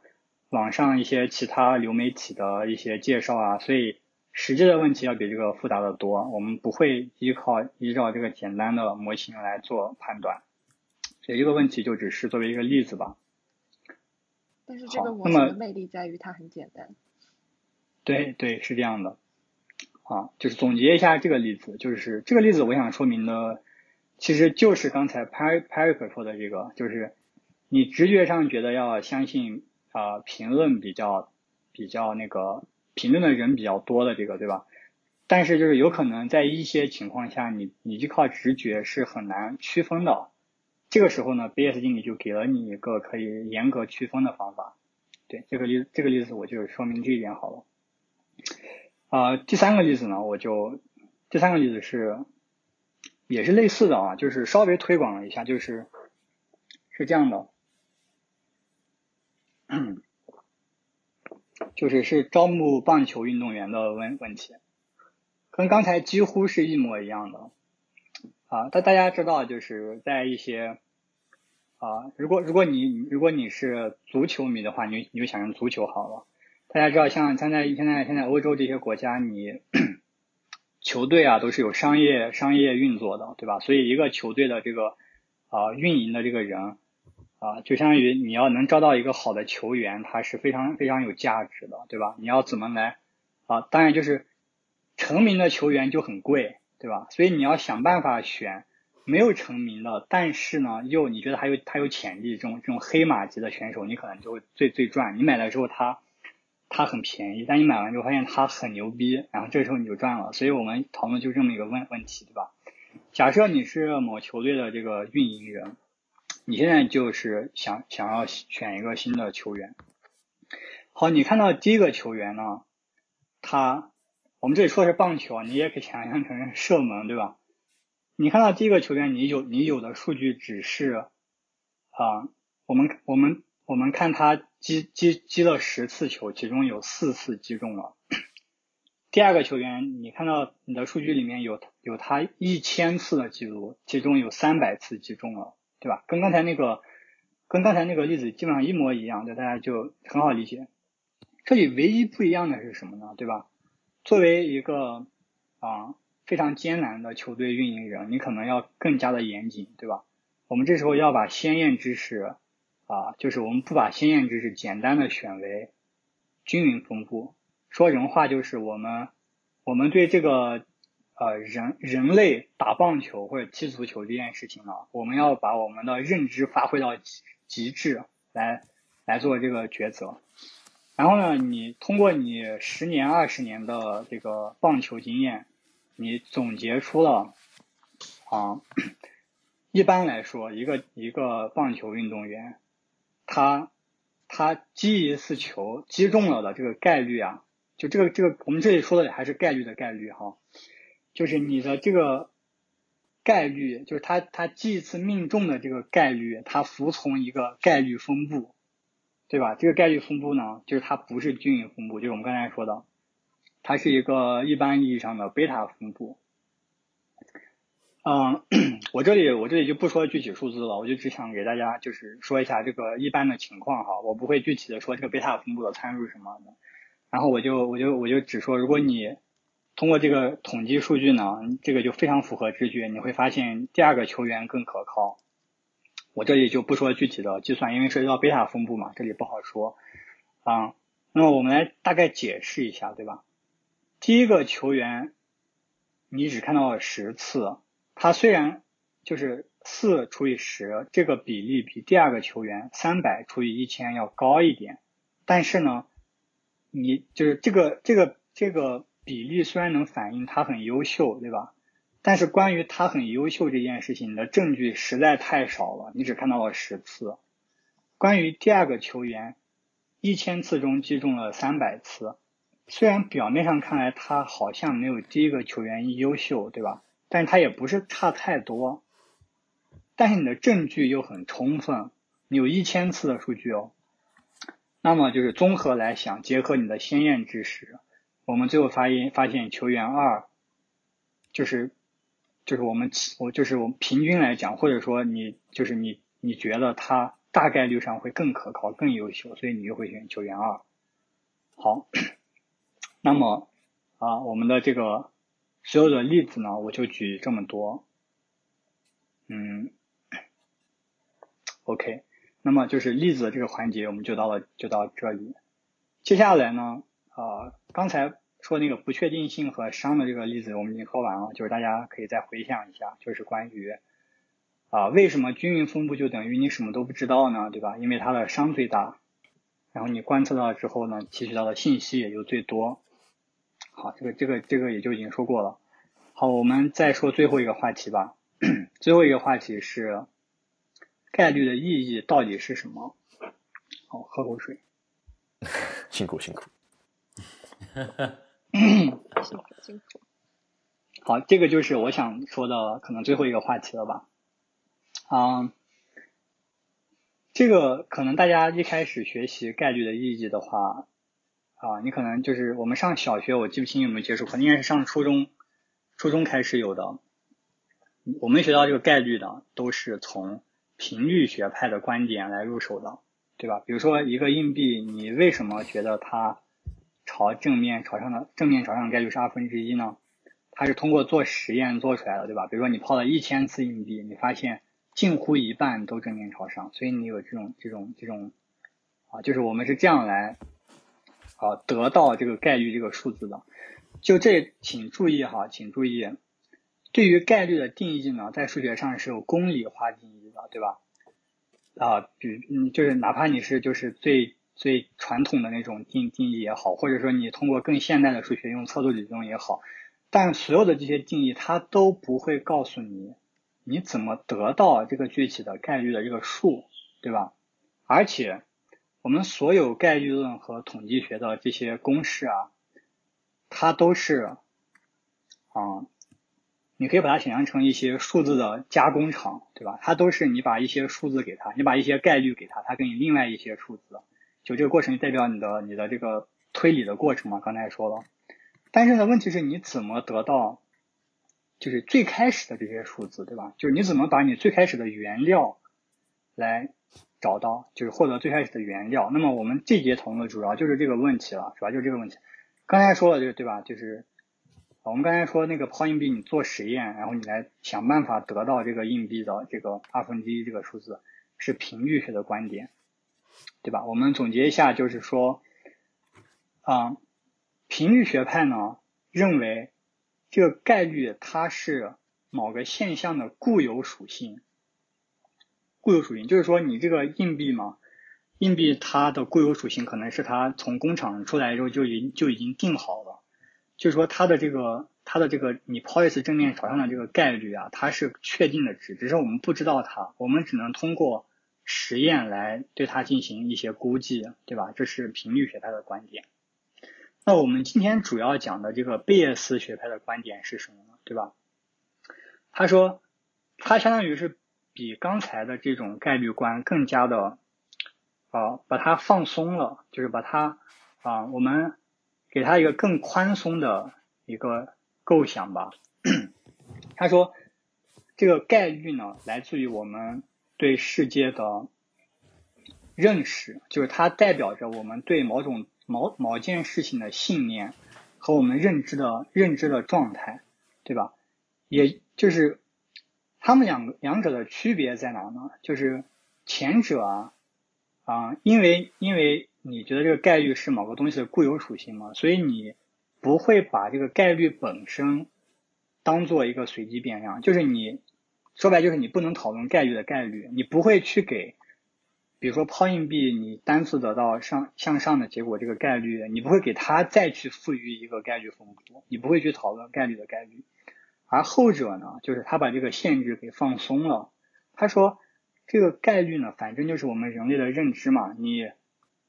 网上一些其他流媒体的一些介绍啊，所以实际的问题要比这个复杂的多。我们不会依靠依照这个简单的模型来做判断，这个问题就只是作为一个例子吧。但是这个模型的魅力在于它很简单。对对是这样的，啊，就是总结一下这个例子，就是这个例子我想说明的，其实就是刚才 Par Par 说的这个，就是你直觉上觉得要相信啊评论比较比较那个评论的人比较多的这个，对吧？但是就是有可能在一些情况下，你你依靠直觉是很难区分的。这个时候呢，BS 经理就给了你一个可以严格区分的方法。对这个例这个例子，我就说明这一点好了。啊，第三个例子呢，我就第三个例子是也是类似的啊，就是稍微推广了一下，就是是这样的，就是是招募棒球运动员的问问题。跟刚才几乎是一模一样的啊！但大家知道，就是在一些啊，如果如果你如果你是足球迷的话，你你就想用足球好了。大家知道，像现在现在现在欧洲这些国家，你 球队啊都是有商业商业运作的，对吧？所以一个球队的这个啊运营的这个人啊，就相当于你要能招到一个好的球员，他是非常非常有价值的，对吧？你要怎么来啊？当然就是。成名的球员就很贵，对吧？所以你要想办法选没有成名的，但是呢，又你觉得他有他有潜力这种这种黑马级的选手，你可能就会最最赚。你买了之后他他很便宜，但你买完之后发现他很牛逼，然后这时候你就赚了。所以我们讨论就这么一个问问题，对吧？假设你是某球队的这个运营人，你现在就是想想要选一个新的球员。好，你看到第一个球员呢，他。我们这里说的是棒球，你也可以想象成射门，对吧？你看到第一个球员，你有你有的数据只是啊，我们我们我们看他击击击了十次球，其中有四次击中了。第二个球员，你看到你的数据里面有有他一千次的记录，其中有三百次击中了，对吧？跟刚才那个跟刚才那个例子基本上一模一样，对大家就很好理解。这里唯一不一样的是什么呢？对吧？作为一个啊非常艰难的球队运营人，你可能要更加的严谨，对吧？我们这时候要把鲜艳知识啊，就是我们不把鲜艳知识简单的选为均匀分布，说人话就是我们我们对这个呃人人类打棒球或者踢足球这件事情呢，我们要把我们的认知发挥到极极致来来做这个抉择。然后呢，你通过你十年、二十年的这个棒球经验，你总结出了啊，一般来说，一个一个棒球运动员，他他击一次球击中了的这个概率啊，就这个这个我们这里说的还是概率的概率哈，就是你的这个概率，就是他他击一次命中的这个概率，它服从一个概率分布。对吧？这个概率分布呢，就是它不是均匀分布，就是我们刚才说的，它是一个一般意义上的贝塔分布。嗯，我这里我这里就不说具体数字了，我就只想给大家就是说一下这个一般的情况哈，我不会具体的说这个贝塔分布的参数什么的。然后我就我就我就只说，如果你通过这个统计数据呢，这个就非常符合直觉，你会发现第二个球员更可靠。我这里就不说具体的计算，因为涉及到贝塔分布嘛，这里不好说啊。那么我们来大概解释一下，对吧？第一个球员，你只看到了十次，他虽然就是四除以十这个比例比第二个球员三百除以一千要高一点，但是呢，你就是这个这个这个比例虽然能反映他很优秀，对吧？但是关于他很优秀这件事情，你的证据实在太少了，你只看到了十次。关于第二个球员，一千次中击中了三百次，虽然表面上看来他好像没有第一个球员优秀，对吧？但是他也不是差太多。但是你的证据又很充分，你有一千次的数据哦。那么就是综合来想，结合你的鲜艳知识，我们最后发现发现球员二就是。就是我们，我就是我们平均来讲，或者说你就是你，你觉得他大概率上会更可靠、更优秀，所以你就会选球员二。好，那么啊，我们的这个所有的例子呢，我就举这么多。嗯，OK，那么就是例子的这个环节，我们就到了，就到这里。接下来呢，啊，刚才。说那个不确定性和熵的这个例子，我们已经说完了，就是大家可以再回想一下，就是关于啊为什么均匀分布就等于你什么都不知道呢？对吧？因为它的熵最大。然后你观测到之后呢，提取到的信息也就最多。好，这个这个这个也就已经说过了。好，我们再说最后一个话题吧。最后一个话题是概率的意义到底是什么？好，喝口水。辛 苦辛苦。辛苦辛苦。好，这个就是我想说的可能最后一个话题了吧。啊，这个可能大家一开始学习概率的意义的话，啊，你可能就是我们上小学，我记不清有没有接触，可能应该是上初中，初中开始有的。我们学到这个概率呢，都是从频率学派的观点来入手的，对吧？比如说一个硬币，你为什么觉得它朝正面朝上的正面朝上的概率是二分之一呢？它是通过做实验做出来的，对吧？比如说你抛了一千次硬币，你发现近乎一半都正面朝上，所以你有这种这种这种啊，就是我们是这样来啊得到这个概率这个数字的。就这，请注意哈，请注意，对于概率的定义呢，在数学上是有公理化定义的，对吧？啊，比嗯，就是哪怕你是就是最最传统的那种定定义也好，或者说你通过更现代的数学用测度理论也好。但所有的这些定义，它都不会告诉你你怎么得到这个具体的概率的这个数，对吧？而且我们所有概率论和统计学的这些公式啊，它都是啊，你可以把它想象成一些数字的加工厂，对吧？它都是你把一些数字给它，你把一些概率给它，它给你另外一些数字，就这个过程代表你的你的这个推理的过程嘛？刚才说了。但是呢，问题是你怎么得到，就是最开始的这些数字，对吧？就是你怎么把你最开始的原料来找到，就是获得最开始的原料。那么我们这节讨论的主要就是这个问题了，是吧？就是这个问题。刚才说了，这个对吧？就是我们刚才说那个抛硬币，你做实验，然后你来想办法得到这个硬币的这个二分之一这个数字，是频率学的观点，对吧？我们总结一下，就是说，啊。频率学派呢认为，这个概率它是某个现象的固有属性。固有属性就是说，你这个硬币嘛，硬币它的固有属性可能是它从工厂出来之后就已就已经定好了。就是说，它的这个它的这个你抛一次正面朝上的这个概率啊，它是确定的值，只是我们不知道它，我们只能通过实验来对它进行一些估计，对吧？这是频率学派的观点。那我们今天主要讲的这个贝叶斯学派的观点是什么呢？对吧？他说，他相当于是比刚才的这种概率观更加的啊，把它放松了，就是把它啊，我们给他一个更宽松的一个构想吧。他说，这个概率呢，来自于我们对世界的认识，就是它代表着我们对某种。某某件事情的信念和我们认知的认知的状态，对吧？也就是他们两个两者的区别在哪呢？就是前者啊啊，因为因为你觉得这个概率是某个东西的固有属性嘛，所以你不会把这个概率本身当做一个随机变量，就是你说白就是你不能讨论概率的概率，你不会去给。比如说抛硬币，你单次得到上向上的结果，这个概率，你不会给它再去赋予一个概率分布，你不会去讨论概率的概率。而后者呢，就是他把这个限制给放松了。他说，这个概率呢，反正就是我们人类的认知嘛。你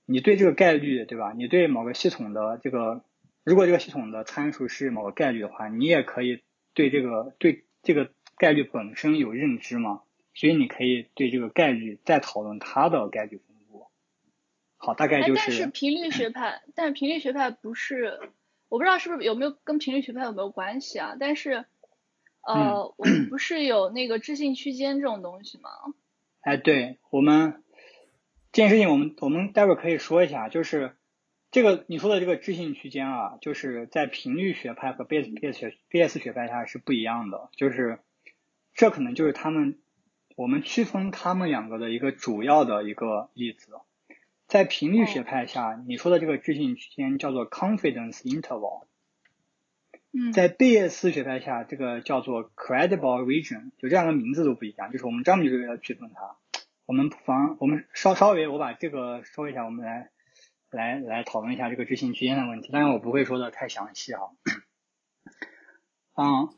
你对这个概率，对吧？你对某个系统的这个，如果这个系统的参数是某个概率的话，你也可以对这个对这个概率本身有认知嘛。所以你可以对这个概率再讨论它的概率分布。好，大概就是。但是频率学派，但是频率学派不是，我不知道是不是有没有跟频率学派有没有关系啊？但是，呃，我们不是有那个置信区间这种东西吗？哎，对我们这件事情，我们我们待会儿可以说一下，就是这个你说的这个置信区间啊，就是在频率学派和 B S B S 学 B S 学派下是不一样的，就是这可能就是他们。我们区分他们两个的一个主要的一个例子，在频率学派下，你说的这个置信区间叫做 confidence interval。在贝叶斯学派下，这个叫做 credible region，就这两个名字都不一样，就是我们专门就是为了区分它。我们不妨我们稍稍微我把这个说一下，我们来来来讨论一下这个置信区间的问题，但是我不会说的太详细哈。嗯，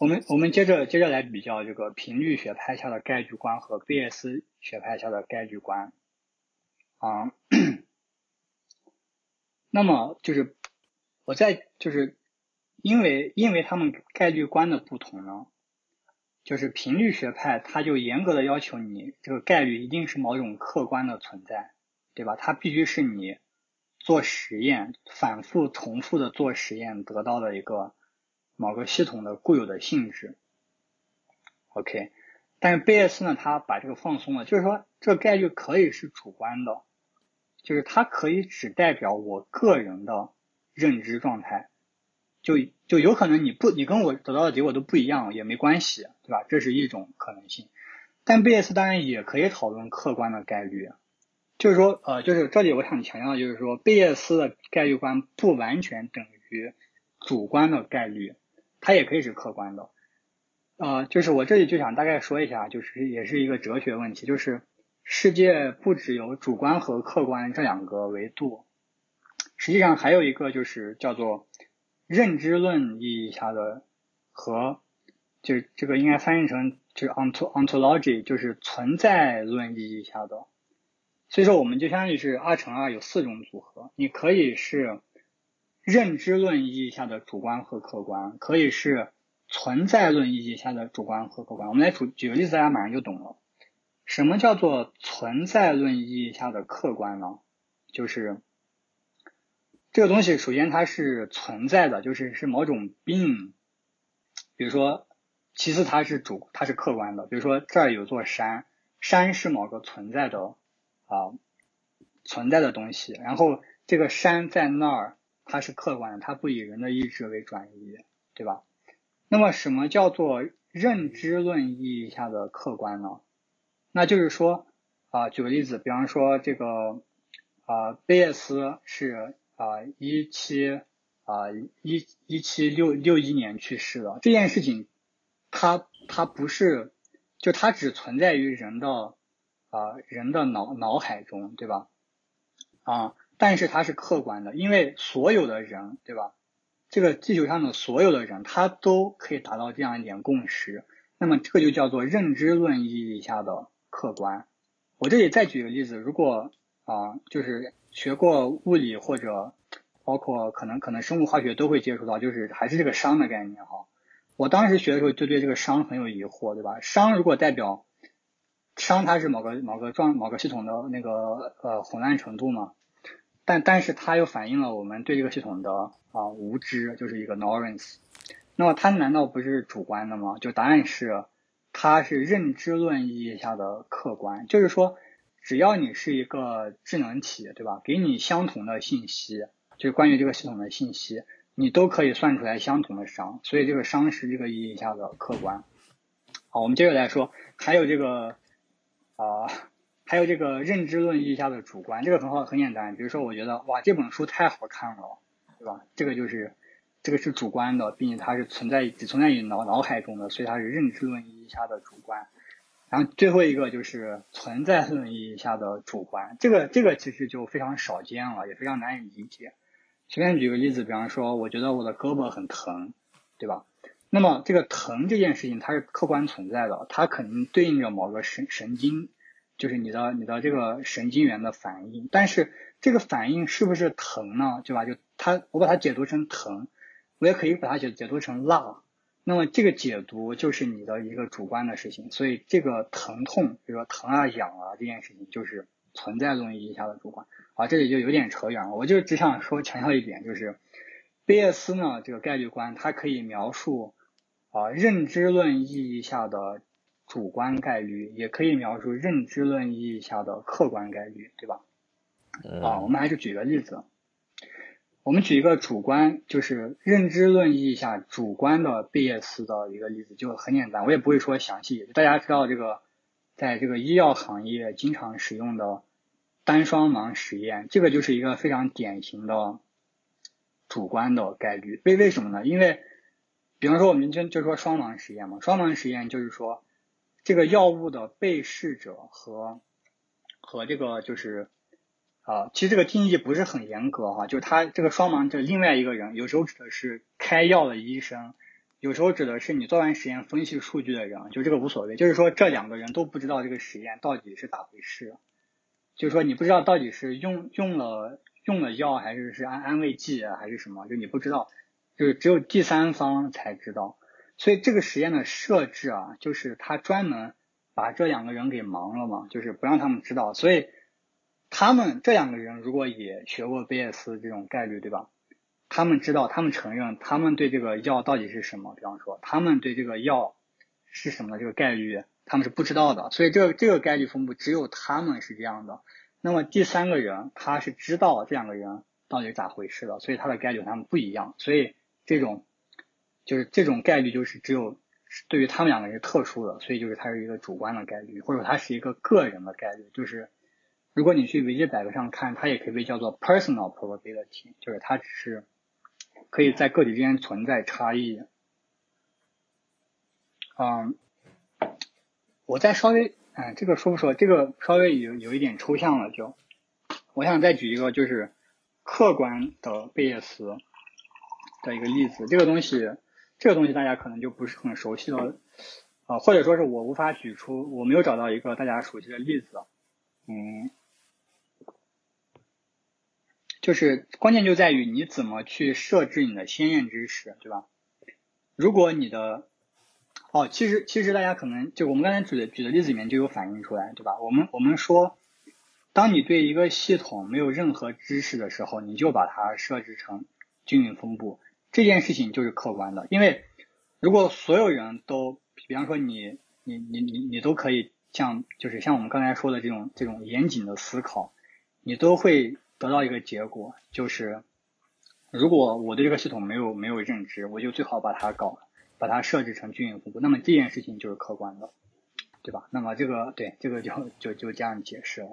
我们我们接着接着来比较这个频率学派下的概率观和贝叶斯学派下的概率观。啊，那么就是我在就是因为因为他们概率观的不同呢。就是频率学派，它就严格的要求你这个概率一定是某种客观的存在，对吧？它必须是你做实验反复重复的做实验得到的一个某个系统的固有的性质。OK，但是贝叶斯呢，他把这个放松了，就是说这个概率可以是主观的，就是它可以只代表我个人的认知状态。就就有可能你不你跟我得到的结果都不一样也没关系，对吧？这是一种可能性。但贝叶斯当然也可以讨论客观的概率，就是说呃，就是这里我想强调的就是说，贝叶斯的概率观不完全等于主观的概率，它也可以是客观的。呃，就是我这里就想大概说一下，就是也是一个哲学问题，就是世界不只有主观和客观这两个维度，实际上还有一个就是叫做。认知论意义下的和就这个应该翻译成就是 ont ontology 就是存在论意义下的，所以说我们就相当于是二乘二有四种组合，你可以是认知论意义下的主观和客观，可以是存在论意义下的主观和客观。我们来举举个例子，大家马上就懂了。什么叫做存在论意义下的客观呢？就是。这个东西首先它是存在的，就是是某种病比如说，其次它是主，它是客观的，比如说这儿有座山，山是某个存在的啊存在的东西，然后这个山在那儿，它是客观的，它不以人的意志为转移，对吧？那么什么叫做认知论意义下的客观呢？那就是说啊，举个例子，比方说这个啊贝叶斯是。啊，一七啊一一七六六一年去世的这件事情，它它不是，就它只存在于人的啊人的脑脑海中，对吧？啊，但是它是客观的，因为所有的人，对吧？这个地球上的所有的人，他都可以达到这样一点共识，那么这个就叫做认知论意义下的客观。我这里再举个例子，如果啊，就是。学过物理或者包括可能可能生物化学都会接触到，就是还是这个熵的概念哈。我当时学的时候就对这个熵很有疑惑，对吧？熵如果代表熵，它是某个某个状某个系统的那个呃混乱程度嘛，但但是它又反映了我们对这个系统的啊无知，就是一个 ignorance。那么它难道不是主观的吗？就答案是，它是认知论意义下的客观，就是说。只要你是一个智能体，对吧？给你相同的信息，就关于这个系统的信息，你都可以算出来相同的商，所以这个商是这个意义下的客观。好，我们接着来说，还有这个啊，还有这个认知论意义下的主观，这个很好，很简单。比如说，我觉得哇，这本书太好看了，对吧？这个就是这个是主观的，并且它是存在只存在于脑脑海中的，所以它是认知论意义下的主观。然后最后一个就是存在论意义下的主观，这个这个其实就非常少见了，也非常难以理解。随便举个例子，比方说，我觉得我的胳膊很疼，对吧？那么这个疼这件事情它是客观存在的，它肯定对应着某个神神经，就是你的你的这个神经元的反应。但是这个反应是不是疼呢？对吧？就它我把它解读成疼，我也可以把它解解读成辣。那么这个解读就是你的一个主观的事情，所以这个疼痛，比如说疼啊、痒啊这件事情，就是存在论意义下的主观。啊，这里就有点扯远了，我就只想说强调一点，就是贝叶斯呢这个概率观，它可以描述啊认知论意义下的主观概率，也可以描述认知论意义下的客观概率，对吧？啊，我们还是举个例子。我们举一个主观，就是认知论意义下主观的贝叶斯的一个例子，就很简单，我也不会说详细。大家知道这个，在这个医药行业经常使用的单双盲实验，这个就是一个非常典型的主观的概率。为为什么呢？因为，比方说我们就就说双盲实验嘛，双盲实验就是说，这个药物的被试者和和这个就是。啊，其实这个定义不是很严格哈，就是他这个双盲的另外一个人，有时候指的是开药的医生，有时候指的是你做完实验分析数据的人，就这个无所谓，就是说这两个人都不知道这个实验到底是咋回事，就是说你不知道到底是用用了用了药还是是安安慰剂还是什么，就你不知道，就是只有第三方才知道，所以这个实验的设置啊，就是他专门把这两个人给盲了嘛，就是不让他们知道，所以。他们这两个人如果也学过贝叶斯这种概率，对吧？他们知道，他们承认，他们对这个药到底是什么？比方说，他们对这个药是什么这个概率，他们是不知道的。所以，这个这个概率分布只有他们是这样的。那么第三个人他是知道这两个人到底咋回事的，所以他的概率他们不一样。所以这种就是这种概率就是只有对于他们两个人是特殊的，所以就是它是一个主观的概率，或者它是一个个人的概率，就是。如果你去维基百科上看，它也可以被叫做 personal probability，就是它只是可以在个体之间存在差异。嗯，我再稍微，嗯，这个说不说？这个稍微有有一点抽象了，就我想再举一个就是客观的贝叶斯的一个例子。这个东西，这个东西大家可能就不是很熟悉了，啊，或者说是我无法举出，我没有找到一个大家熟悉的例子，嗯。就是关键就在于你怎么去设置你的先验知识，对吧？如果你的，哦，其实其实大家可能就我们刚才举的举的例子里面就有反映出来，对吧？我们我们说，当你对一个系统没有任何知识的时候，你就把它设置成均匀分布，这件事情就是客观的。因为如果所有人都，比方说你你你你你都可以像就是像我们刚才说的这种这种严谨的思考，你都会。得到一个结果就是，如果我对这个系统没有没有认知，我就最好把它搞，把它设置成均匀分布。那么这件事情就是客观的，对吧？那么这个对这个就就就这样解释了。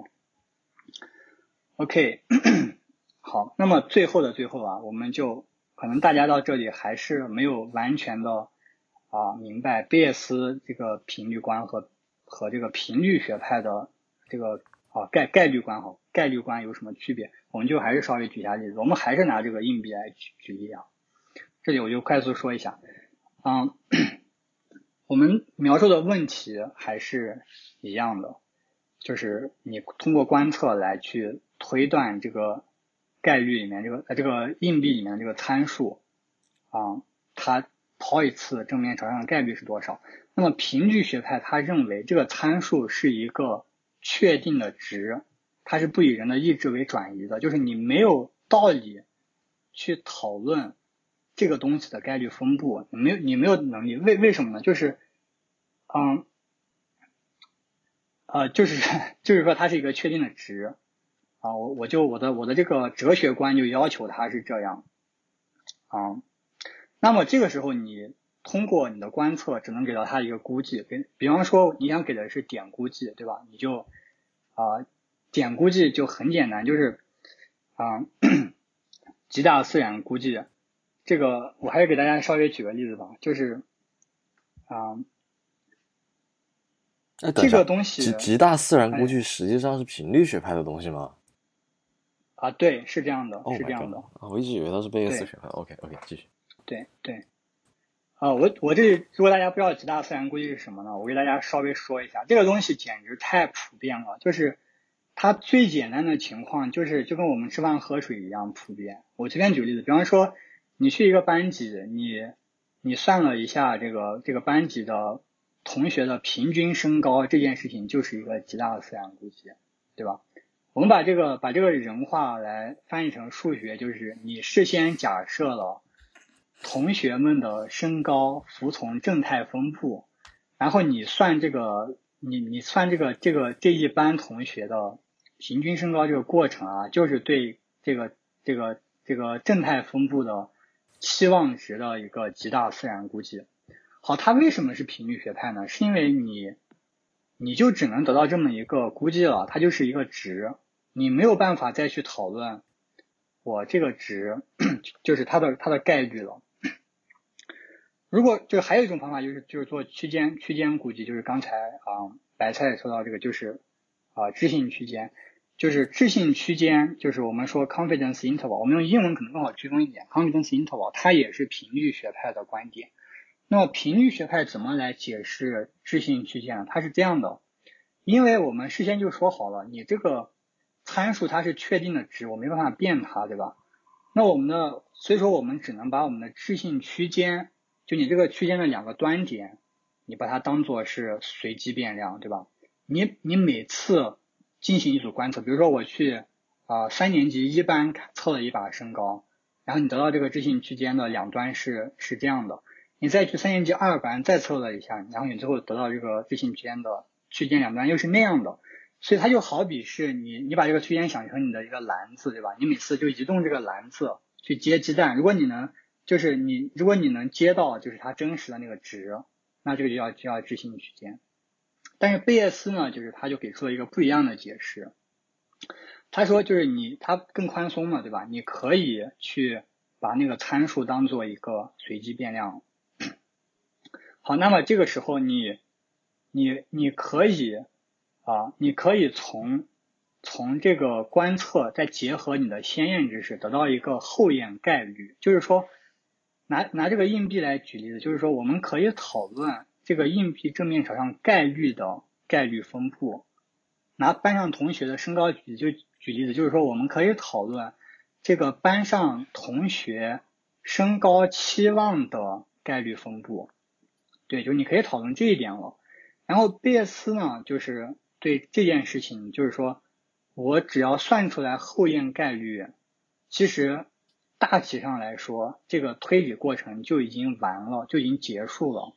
OK，好，那么最后的最后啊，我们就可能大家到这里还是没有完全的啊明白贝叶斯这个频率观和和这个频率学派的这个啊概概率观哈。概率观有什么区别？我们就还是稍微举一下例子。我们还是拿这个硬币来举举例啊。这里我就快速说一下，嗯，我们描述的问题还是一样的，就是你通过观测来去推断这个概率里面这个呃这个硬币里面这个参数啊，它抛一次正面朝上的概率是多少？那么频率学派他认为这个参数是一个确定的值。它是不以人的意志为转移的，就是你没有道理去讨论这个东西的概率分布，你没有你没有能力，为为什么呢？就是，嗯，呃，就是就是说它是一个确定的值啊，我我就我的我的这个哲学观就要求它是这样啊，那么这个时候你通过你的观测只能给到它一个估计，比比方说你想给的是点估计，对吧？你就啊。点估计就很简单，就是啊，极大自然估计，这个我还是给大家稍微举个例子吧，就是啊，这个东西极极大自然估计实际上是频率学派的东西吗？啊，对，是这样的，是这样的。啊，我一直以为它是贝叶斯学派。OK OK，继续。对对。啊，我我这里如果大家不知道极大自然估计是什么呢？我给大家稍微说一下，这个东西简直太普遍了，就是。它最简单的情况就是就跟我们吃饭喝水一样普遍。我随便举个例子，比方说你去一个班级，你你算了一下这个这个班级的同学的平均身高，这件事情就是一个极大的思想估计，对吧？我们把这个把这个人话来翻译成数学，就是你事先假设了同学们的身高服从正态分布，然后你算这个你你算这个这个这一班同学的。平均身高这个过程啊，就是对这个这个这个正态分布的期望值的一个极大自然估计。好，它为什么是频率学派呢？是因为你你就只能得到这么一个估计了，它就是一个值，你没有办法再去讨论我这个值 就是它的它的概率了。如果就还有一种方法，就是就是做区间区间估计，就是刚才啊白菜说到这个，就是啊置信区间。就是置信区间，就是我们说 confidence interval，我们用英文可能更好区分一点，confidence interval 它也是频率学派的观点。那么频率学派怎么来解释置信区间呢？它是这样的，因为我们事先就说好了，你这个参数它是确定的值，我没办法变它，对吧？那我们的，所以说我们只能把我们的置信区间，就你这个区间的两个端点，你把它当做是随机变量，对吧？你你每次进行一组观测，比如说我去啊三年级一班测了一把身高，然后你得到这个置信区间的两端是是这样的，你再去三年级二班再测了一下，然后你最后得到这个置信区间的区间两端又是那样的，所以它就好比是你你把这个区间想成你的一个篮子，对吧？你每次就移动这个篮子去接鸡蛋，如果你能就是你如果你能接到就是它真实的那个值，那这个就叫就叫置信区间。但是贝叶斯呢，就是他就给出了一个不一样的解释。他说，就是你他更宽松嘛，对吧？你可以去把那个参数当做一个随机变量。好，那么这个时候你你你可以啊，你可以从从这个观测再结合你的先验知识，得到一个后验概率。就是说，拿拿这个硬币来举例子，就是说我们可以讨论。这个硬币正面朝上概率的概率分布，拿班上同学的身高举就举例子，就是说我们可以讨论这个班上同学身高期望的概率分布，对，就你可以讨论这一点了。然后贝叶斯呢，就是对这件事情，就是说我只要算出来后验概率，其实大体上来说，这个推理过程就已经完了，就已经结束了。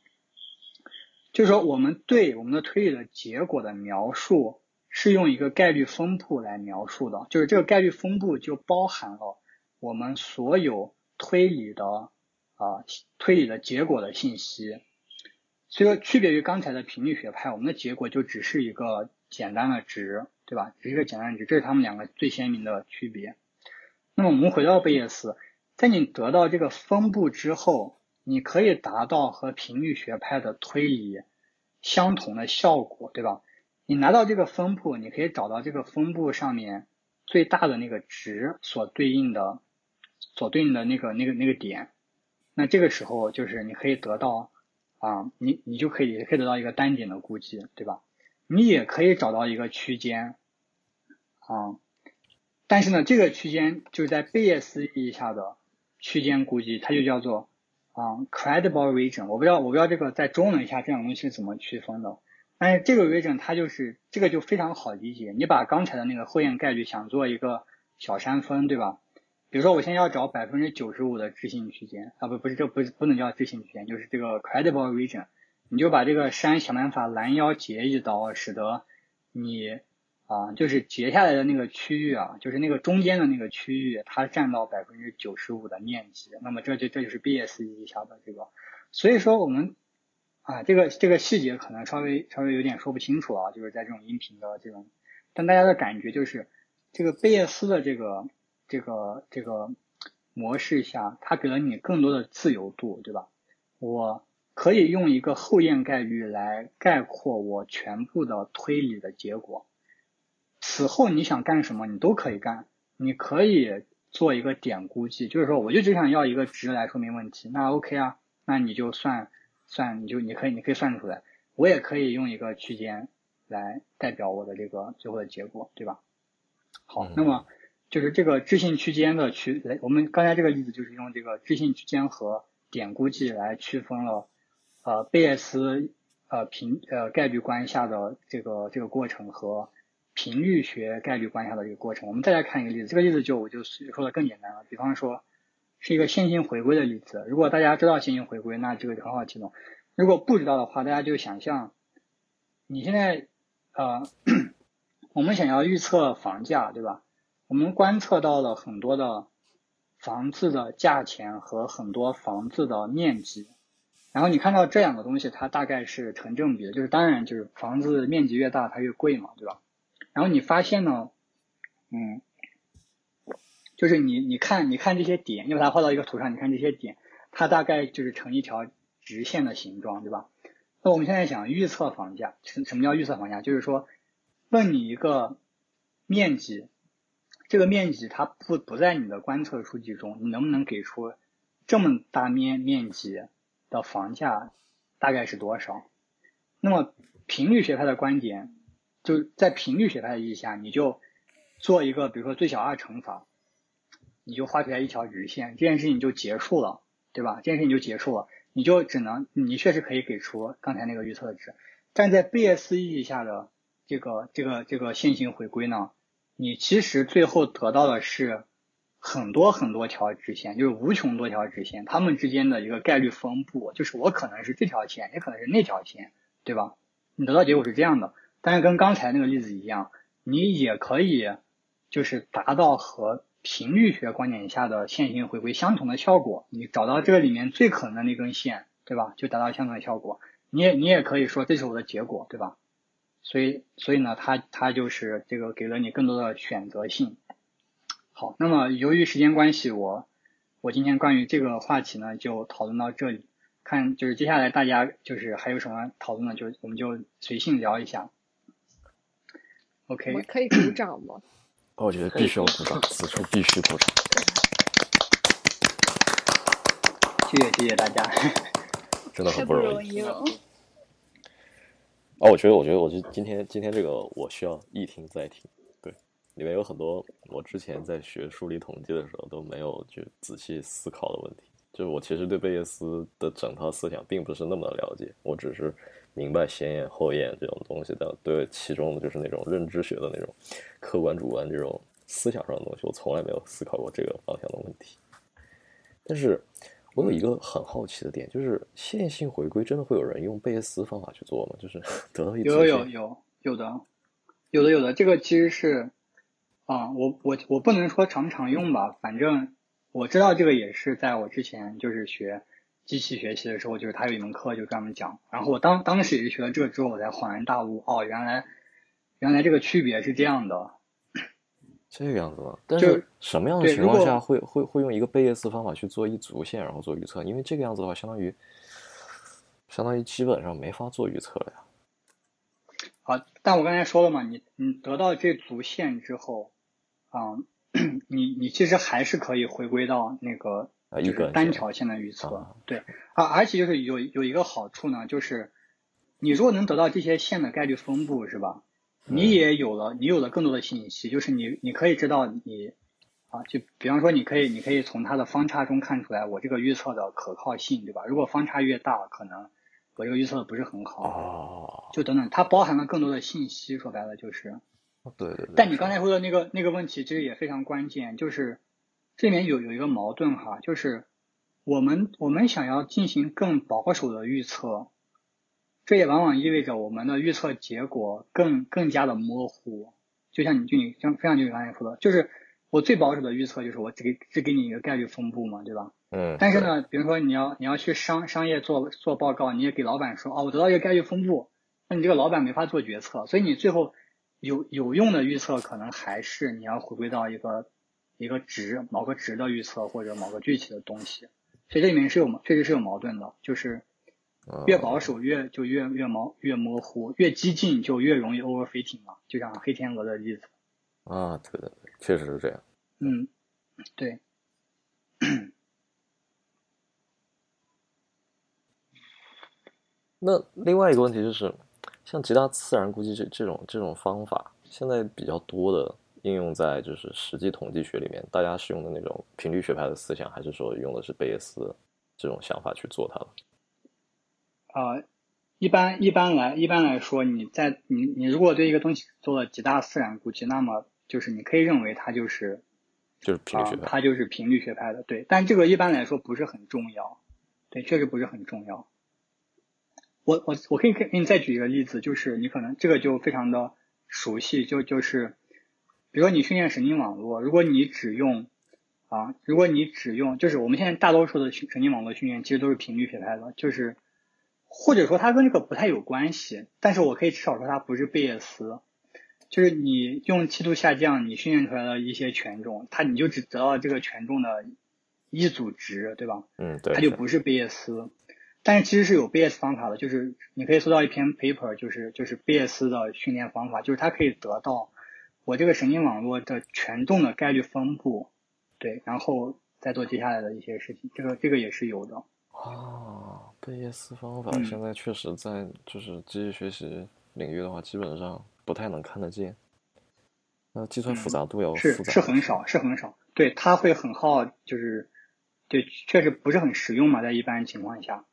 就是说，我们对我们的推理的结果的描述是用一个概率分布来描述的，就是这个概率分布就包含了我们所有推理的啊推理的结果的信息。所以说，区别于刚才的频率学派，我们的结果就只是一个简单的值，对吧？只是一个简单值，这是他们两个最鲜明的区别。那么我们回到贝叶斯，在你得到这个分布之后。你可以达到和频率学派的推理相同的效果，对吧？你拿到这个分布，你可以找到这个分布上面最大的那个值所对应的、所对应的那个、那个、那个点。那这个时候就是你可以得到啊，你你就可以可以得到一个单点的估计，对吧？你也可以找到一个区间啊，但是呢，这个区间就是在贝叶斯意义下的区间估计，它就叫做。啊，credible region，我不知道，我不知道这个在中文下这种东西是怎么区分的。但是这个 region 它就是这个就非常好理解。你把刚才的那个后验概率想做一个小山峰，对吧？比如说我现在要找百分之九十五的置信区间啊，不不是这不不能叫置信区间，就是这个 credible region，你就把这个山想办法拦腰截一刀，使得你。啊，就是截下来的那个区域啊，就是那个中间的那个区域，它占到百分之九十五的面积。那么这就这就是 BS 意义下的这个，所以说我们啊，这个这个细节可能稍微稍微有点说不清楚啊，就是在这种音频的这种，但大家的感觉就是这个贝叶斯的这个这个这个模式下，它给了你更多的自由度，对吧？我可以用一个后验概率来概括我全部的推理的结果。此后你想干什么，你都可以干。你可以做一个点估计，就是说，我就只想要一个值来说明问题，那 OK 啊，那你就算算，你就你可以你可以算出来。我也可以用一个区间来代表我的这个最后的结果，对吧？好，那么就是这个置信区间的区，来，我们刚才这个例子就是用这个置信区间和点估计来区分了呃贝叶斯呃平呃概率观下的这个这个过程和。频率学概率观下的一个过程，我们再来看一个例子。这个例子就我就说的更简单了。比方说是一个线性回归的例子。如果大家知道线性回归，那这个就很好记懂。如果不知道的话，大家就想象你现在呃，我们想要预测房价，对吧？我们观测到了很多的房子的价钱和很多房子的面积，然后你看到这两个东西，它大概是成正比的，就是当然就是房子面积越大，它越贵嘛，对吧？然后你发现呢，嗯，就是你你看你看这些点，你把它画到一个图上，你看这些点，它大概就是成一条直线的形状，对吧？那我们现在想预测房价，什什么叫预测房价？就是说，问你一个面积，这个面积它不不在你的观测数据中，你能不能给出这么大面面积的房价大概是多少？那么频率学派的观点，就在频率学派的意义下，你就做一个比如说最小二乘法，你就画出来一条直线，这件事情就结束了，对吧？这件事情就结束了，你就只能你确实可以给出刚才那个预测值，但在贝叶斯意义下的。这个这个这个线性回归呢，你其实最后得到的是很多很多条直线，就是无穷多条直线，它们之间的一个概率分布，就是我可能是这条线，也可能是那条线，对吧？你得到结果是这样的，但是跟刚才那个例子一样，你也可以就是达到和频率学观点下的线性回归相同的效果，你找到这个里面最可能的那根线，对吧？就达到相同的效果，你也你也可以说这是我的结果，对吧？所以，所以呢，它它就是这个给了你更多的选择性。好，那么由于时间关系，我我今天关于这个话题呢就讨论到这里。看，就是接下来大家就是还有什么讨论的，就我们就随性聊一下。OK。我可以鼓掌吗？我觉得必须要鼓掌，此处必须鼓掌。谢谢谢谢大家，真的很不容易。哦，我觉得，我觉得，我就今天今天这个，我需要一听再听。对，里面有很多我之前在学数理统计的时候都没有去仔细思考的问题。就是我其实对贝叶斯的整套思想并不是那么的了解，我只是明白先验后验这种东西的，对其中的就是那种认知学的那种客观主观这种思想上的东西，我从来没有思考过这个方向的问题。但是。我有一个很好奇的点，就是线性回归真的会有人用贝叶斯方法去做吗？就是 得到一有有有有的，有的有的，这个其实是啊，我我我不能说常常用吧，反正我知道这个也是在我之前就是学机器学习的时候，就是他有一门课就专门讲，然后我当当时也是学了这个之后，我才恍然大悟，哦，原来原来这个区别是这样的。这个样子吗？但是什么样的情况下会会会用一个贝叶斯方法去做一组线，然后做预测？因为这个样子的话，相当于相当于基本上没法做预测了呀。好，但我刚才说了嘛，你你得到这组线之后，啊，你你其实还是可以回归到那个就是单条线的预测。对啊，而且就是有有一个好处呢，就是你如果能得到这些线的概率分布，是吧？你也有了，你有了更多的信息，就是你你可以知道你啊，就比方说你可以你可以从它的方差中看出来我这个预测的可靠性，对吧？如果方差越大，可能我这个预测的不是很好，哦，就等等，它包含了更多的信息，说白了就是，对对对。但你刚才说的那个那个问题其实也非常关键，就是这里面有有一个矛盾哈，就是我们我们想要进行更保守的预测。这也往往意味着我们的预测结果更更加的模糊，就像你就你像非常就你刚才说的，就是我最保守的预测就是我只给只给你一个概率分布嘛，对吧？嗯。但是呢，比如说你要你要去商商业做做报告，你也给老板说哦，我得到一个概率分布，那你这个老板没法做决策，所以你最后有有用的预测可能还是你要回归到一个一个值某个值的预测或者某个具体的东西，所以这里面是有确实是有矛盾的，就是。越保守越就越越模越模糊，越激进就越容易 overfitting 嘛，就像黑天鹅的例子。啊，对对对，确实是这样。嗯，对。那另外一个问题就是，像极大自然估计这这种这种方法，现在比较多的应用在就是实际统计学里面，大家使用的那种频率学派的思想，还是说用的是贝叶斯这种想法去做它了？啊，一般一般来一般来说，你在你你如果对一个东西做了极大自然估计，那么就是你可以认为它就是就是频率学派，它就是频率学派的，对。但这个一般来说不是很重要，对，确实不是很重要。我我我可以给给你再举一个例子，就是你可能这个就非常的熟悉，就就是比如说你训练神经网络，如果你只用啊，如果你只用，就是我们现在大多数的神经网络训练其实都是频率学派的，就是。或者说它跟这个不太有关系，但是我可以至少说它不是贝叶斯，就是你用梯度下降，你训练出来的一些权重，它你就只得到这个权重的一组值，对吧？嗯，对。它就不是贝叶斯，但是其实是有贝叶斯方法的，就是你可以搜到一篇 paper，就是就是贝叶斯的训练方法，就是它可以得到我这个神经网络的权重的概率分布，对，然后再做接下来的一些事情，这个这个也是有的。啊，贝叶斯方法嗯现在确实在就是机器学习领域的话，基本上不太能看得见。那计算复杂度要嗯是是很少，是很少。对，它会很耗，就是对，确实不是很实用嘛，在一般情况下，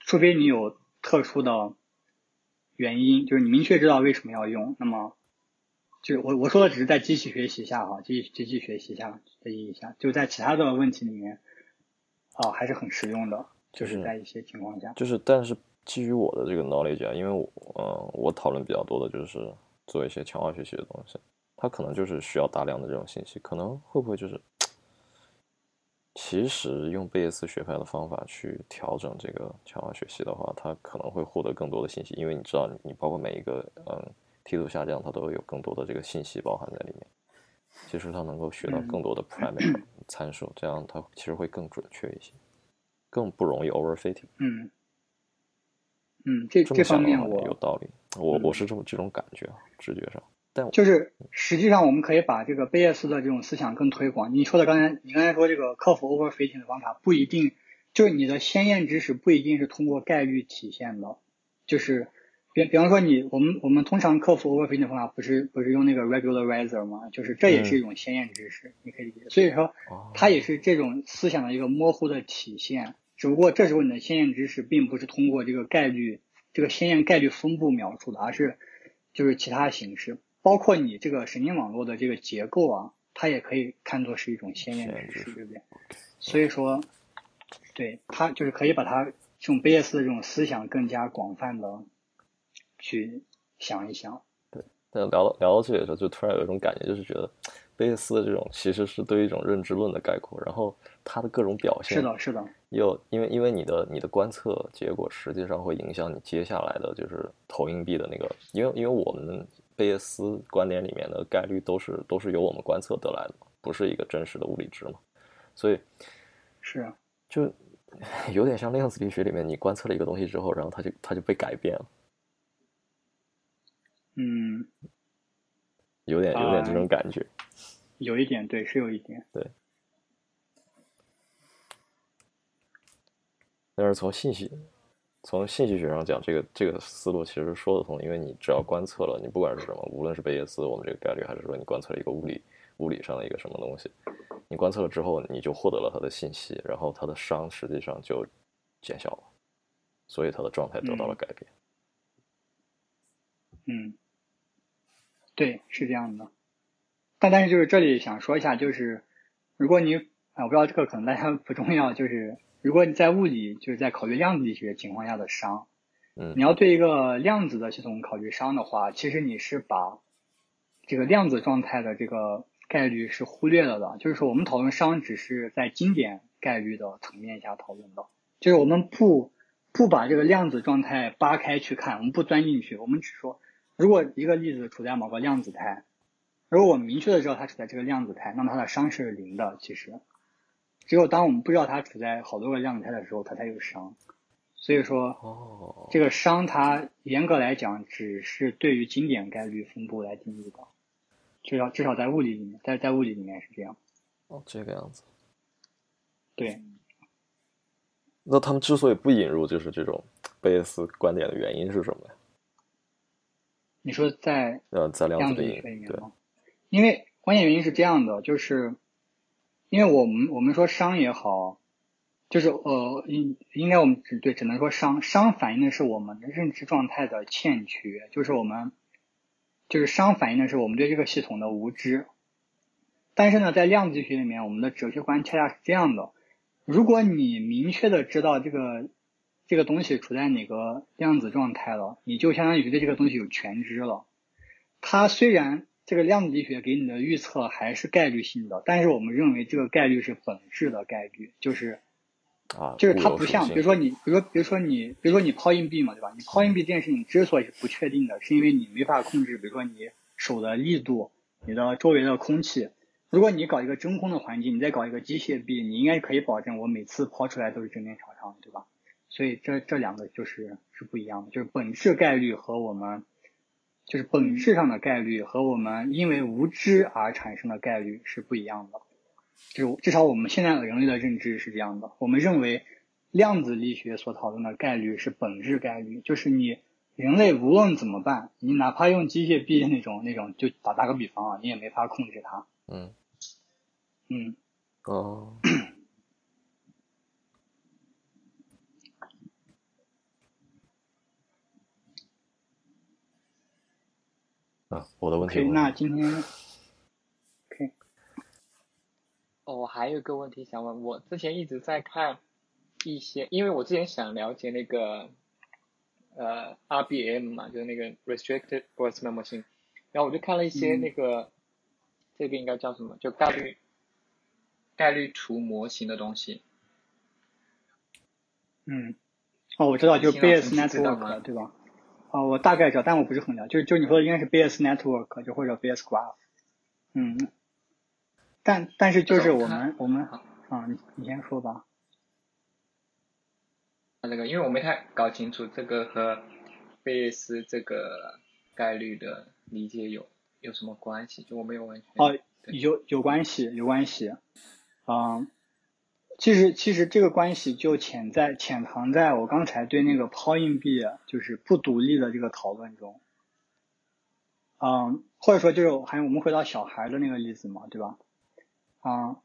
除非你有特殊的原因，就是你明确知道为什么要用，那么就我我说的只是在机器学习下哈，机机器学习下的意义下，就在其他的问题里面啊还是很实用的，就就是是在一些情况下，就是，但是基于我的这个 knowledge 啊，因为我呃，我讨论比较多的就是做一些强化学习的东西，它可能就是需要大量的这种信息，可能会不会就是，其实用贝叶斯学派的方法去调整这个强化学习的话，它可能会获得更多的信息，因为你知道，你包括每一个嗯梯度下降，它都有更多的这个信息包含在里面。其实它能够学到更多的 parameter 参数，这样它其实会更准确一些，更不容易 overfitting。嗯嗯，这这方面我有道理，我嗯我是这么这种感觉啊，直觉上。但就是实际上我们可以把这个贝叶斯的这种思想更推广。你说的刚才，你刚才说这个克服 overfitting 的方法不一定，就是你的先验知识不一定是通过概率体现的，就是比比方说你我们我们通常克服 overfitting 的方法不是不是用那个 regularizer 吗？就是这也是一种先验知识，你可以理解。所以说哦它也是这种思想的一个模糊的体现。只不过这时候你的先验知识并不是通过这个概率这个先验概率分布描述的，而是就是其他形式。包括你这个神经网络的这个结构啊，它也可以看作是一种先验知识，先验知识对不对？所以说，对它就是可以把它这种贝叶斯的这种思想更加广泛的去想一想。对但聊到聊到这里的时候，就突然有一种感觉，就是觉得贝叶斯的这种其实是对一种认知论的概括，然后它的各种表现是的，是的，又因为因为你的你的观测结果实际上会影响你接下来的就是投硬币的那个，因为因为我们贝叶斯观点里面的概率都是都是由我们观测得来的嘛，不是一个真实的物理值嘛，所以是啊。就 有点像量子力学里面你观测了一个东西之后，然后它就它就被改变了，嗯，有点有点这种感觉。有一点对，是有一点。对但是从信息从信息学上讲，这个这个思路其实说得通，因为你只要观测了，你不管是什么，无论是贝叶斯我们这个概率，还是说你观测了一个物理物理上的一个什么东西，你观测了之后，你就获得了它的信息，然后它的熵实际上就减小了，所以它的状态得到了改变。嗯，对，是这样的。但但是就是这里想说一下，就是如果你啊，我不知道这个可能大家不重要，就是如果你在物理就是在考虑量子力学情况下的熵，嗯你要对一个量子的系统考虑熵的话，其实你是把这个量子状态的这个概率是忽略了的。就是说，我们讨论熵只是在经典概率的层面下讨论的，就是我们不不把这个量子状态扒开去看，我们不钻进去，我们只说，如果一个粒子处在某个量子态，如果我们明确的知道它处在这个量子态，那么它的熵是零的。其实，只有当我们不知道它处在好多个量子态的时候，它才有熵。所以说，哦，这个熵它严格来讲只是对于经典概率分布来定义的，至少至少在物理里面，在在物理里面是这样。哦这个样子。对，那他们之所以不引入就是这种贝叶斯观点的原因是什么呀？你说在呃，在量量子子力学里面吗？因为关键原因是这样的，就是因为我们我们说熵也好，就是呃应应该我们只对只能说熵，熵反映的是我们的认知状态的欠缺，就是我们就是熵反映的是我们对这个系统的无知。但是呢，在量子力学里面，我们的哲学观恰恰是这样的：如果你明确的知道这个这个东西处在哪个量子状态了，你就相当于对这个东西有全知了。它虽然这个量子力学给你的预测还是概率性的，但是我们认为这个概率是本质的概率，就是啊，就是它不像，比如说你，比如说比如说你，比如说你抛硬币嘛，对吧？你抛硬币这件事情之所以是不确定的，是因为你没法控制，比如说你手的力度，你的周围的空气。如果你搞一个真空的环境，你再搞一个机械臂，你应该可以保证我每次抛出来都是正面朝上的，对吧？所以这这两个就是是不一样的，就是本质概率和我们就是本质上的概率和我们因为无知而产生的概率是不一样的。就是至少我们现在人类的认知是这样的，我们认为量子力学所讨论的概率是本质概率，就是你人类无论怎么办，你哪怕用机械臂那种那种，就打打个比方啊，你也没法控制它。嗯。嗯，哦，啊，我的问题那今天 OK，哦，我还有个问题想问，我之前一直在看一些，因为我之前想了解那个呃 RBM 嘛，就是那个 Restricted Boltzmann Machine，然后我就看了一些嗯。那个、这个应该叫什么，就概率概率图模型的东西。嗯，哦，我知道，就 Bayes network 对吧？啊、我大概知道，但我不是很了解，就是就是你说的应该是 Bayes network，就或者 Bayes graph。嗯，但但是就是我们我们好啊，你你先说吧。那个，因为我没太搞清楚这个和贝叶斯这个概率的理解有有什么关系，就我没有完全。哦，有有关系，有关系。嗯，其实其实这个关系就潜在潜藏在我刚才对那个抛硬币就是不独立的这个讨论中。嗯，或者说就是还有我们回到小孩的那个例子嘛，对吧？啊、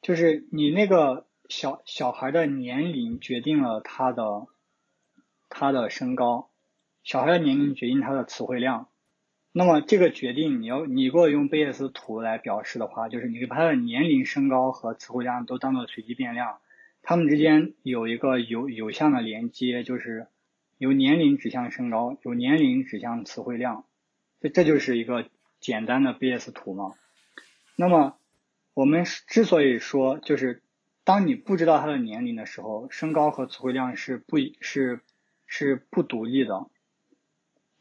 就是你那个小小孩的年龄决定了他的他的身高，小孩的年龄决定他的词汇量。那么这个决定你要你如果用贝叶斯图来表示的话，就是你把他的年龄、身高和词汇量都当做随机变量，它们之间有一个有有向的连接，就是由年龄指向身高，由年龄指向词汇量，这这就是一个简单的贝叶斯图嘛。那么我们之所以说，就是当你不知道他的年龄的时候，身高和词汇量是不是是不独立的，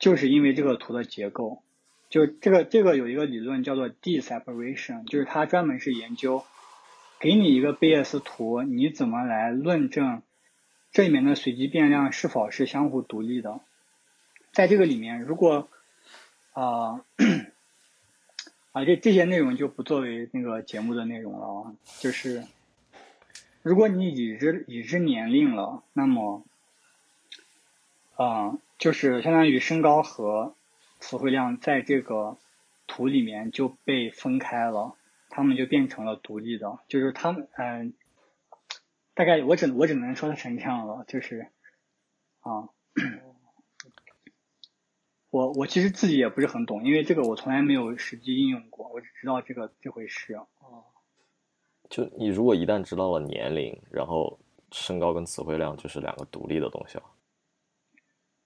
就是因为这个图的结构。就这个这个有一个理论叫做 D separation，就是它专门是研究给你一个贝叶斯图，你怎么来论证这里面的随机变量是否是相互独立的。在这个里面，如果啊。啊，这这些内容就不作为那个节目的内容了啊。就是，如果你已知已知年龄了，那么，啊、就是相当于身高和词汇量在这个图里面就被分开了，它们就变成了独立的。就是它们，嗯、大概我只我只能说成这样了，就是，啊。我我其实自己也不是很懂，因为这个我从来没有实际应用过，我只知道这个这回事。哦，就你如果一旦知道了年龄，然后身高跟词汇量就是两个独立的东西了。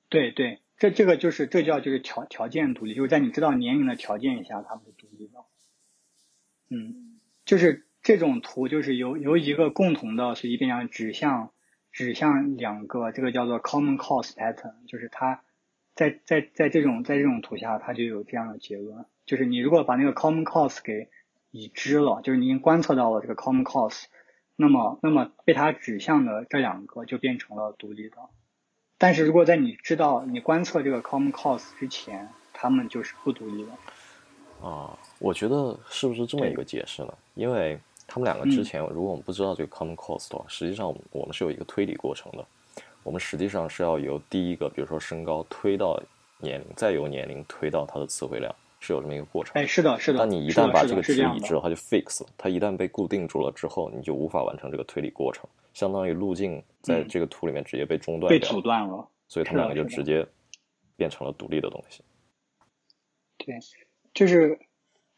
对对，这这个就是这叫就是条条件独立，就是在你知道年龄的条件下，它们是独立的。嗯，就是这种图就是由由一个共同的随机变量指向指向两个，这个叫做 common cause pattern，就是它在在在这种在这种图下，它就有这样的结论，就是你如果把那个 common cause 给已知了，就是你已经观测到了这个 common cause，那么那么被它指向的这两个就变成了独立的。但是如果在你知道你观测这个 common cause 之前，他们就是不独立的。啊，我觉得是不是这么一个解释呢？因为他们两个之前，如果我们不知道这个 common cause 的话，实际上我们是有一个推理过程的。我们实际上是要由第一个，比如说身高推到年龄，再由年龄推到它的词汇量，是有这么一个过程。哎，是的，是的。但你一旦把这个值已知了，它就 fix 了。它一旦被固定住了之后，你就无法完成这个推理过程，相当于路径在嗯这个图里面直接被中断被阻断了。所以他们两个就直接变成了独立的东西。对，就是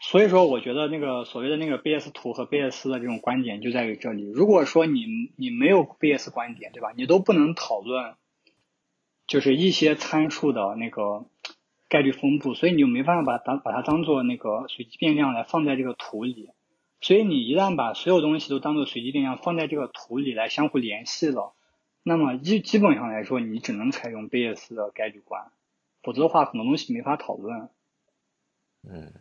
所以说，我觉得那个所谓的那个贝叶斯图和贝叶斯的这种观点就在于这里。如果说你你没有贝叶斯观点，对吧？你都不能讨论，就是一些参数的那个概率分布，所以你就没办法把它把它当做那个随机变量来放在这个图里。所以你一旦把所有东西都当做随机变量放在这个图里来相互联系了，那么基基本上来说，你只能采用贝叶斯的概率观，否则的话，很多东西没法讨论。嗯，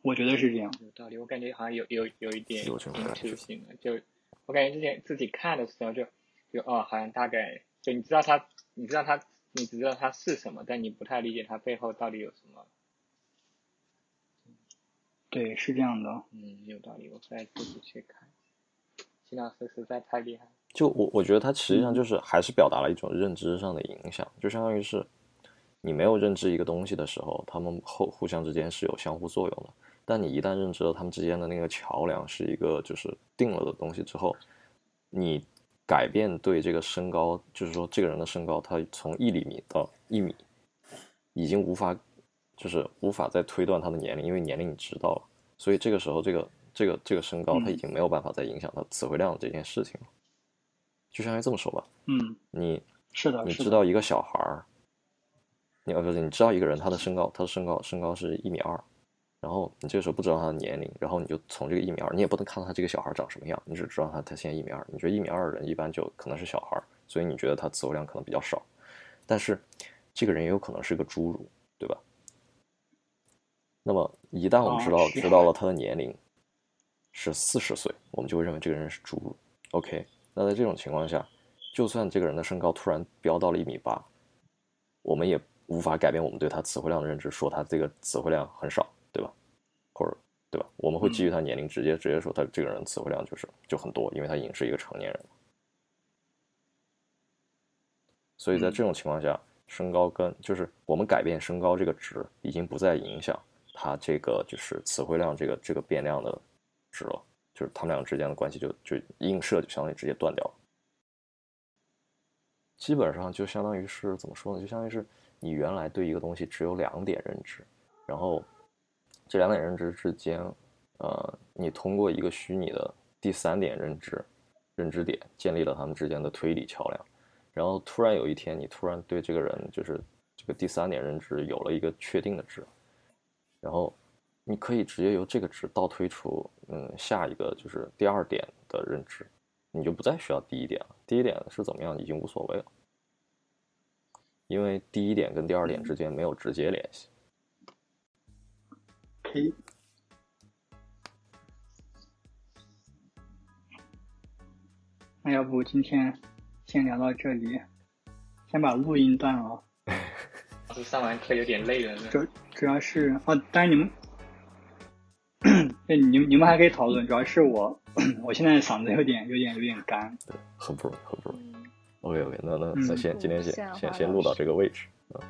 我觉得是这样。有道理，我感觉好像有有有一点有这种感觉 intuition 性的，就我感觉之前自己看的时候就就哦，好像大概就你知道它你知道它你只知道它是什么，但你不太理解它背后到底有什么。对，是这样的。嗯，有道理，我再自己去看。秦老师实在太厉害。就我我觉得他实际上就是还是表达了一种认知上的影响，就相当于是你没有认知一个东西的时候，他们后互相之间是有相互作用的。但你一旦认知了他们之间的那个桥梁是一个就是定了的东西之后，你改变对这个身高，就是说这个人的身高，他从一厘米到一米，已经无法就是无法再推断他的年龄，因为年龄你知道了，所以这个时候这个这个这个身高他已经没有办法再影响他词汇量这件事情了。就相当于这么说吧，嗯，你是的，你知道一个小孩儿，你不是你知道一个人他的身高，他的身高身高是一米二，然后你这个时候不知道他的年龄，然后你就从这个一米二，你也不能看到他这个小孩长什么样，你只知道他他现在一米二，你觉得一米二的人一般就可能是小孩，所以你觉得他词汇量可能比较少，但是这个人也有可能是个侏儒，对吧？那么一旦我们知道、知道了他的年龄是四十岁，我们就会认为这个人是侏儒。OK。那在这种情况下，就算这个人的身高突然飙到了一米八，我们也无法改变我们对他词汇量的认知，说他这个词汇量很少，对吧？或者对吧？我们会基于他年龄直接直接说他这个人词汇量就是就很多，因为他已经是一个成年人了。所以在这种情况下，身高跟就是我们改变身高这个值，已经不再影响他这个就是词汇量这个这个变量的值了。就是他们两个之间的关系就就映射就相当于直接断掉了，基本上就相当于是怎么说呢？就相当于是你原来对一个东西只有两点认知，然后这两点认知之间，呃，你通过一个虚拟的第三点认知认知点建立了他们之间的推理桥梁，然后突然有一天你突然对这个人就是这个第三点认知有了一个确定的值，然后。你可以直接由这个值倒推出，嗯，下一个就是第二点的认知，你就不再需要第一点了。第一点是怎么样已经无所谓了，因为第一点跟第二点之间没有直接联系。可以。那要不今天先聊到这里，先把录音断了。老 师上完课有点累了。主主要是哦，当然你们。对，你你们还可以讨论，主要是我，我现在嗓子有点有点有点干，对，很不容易，很不容易。OK OK，那那那先今天先先先录到这个位置，嗯，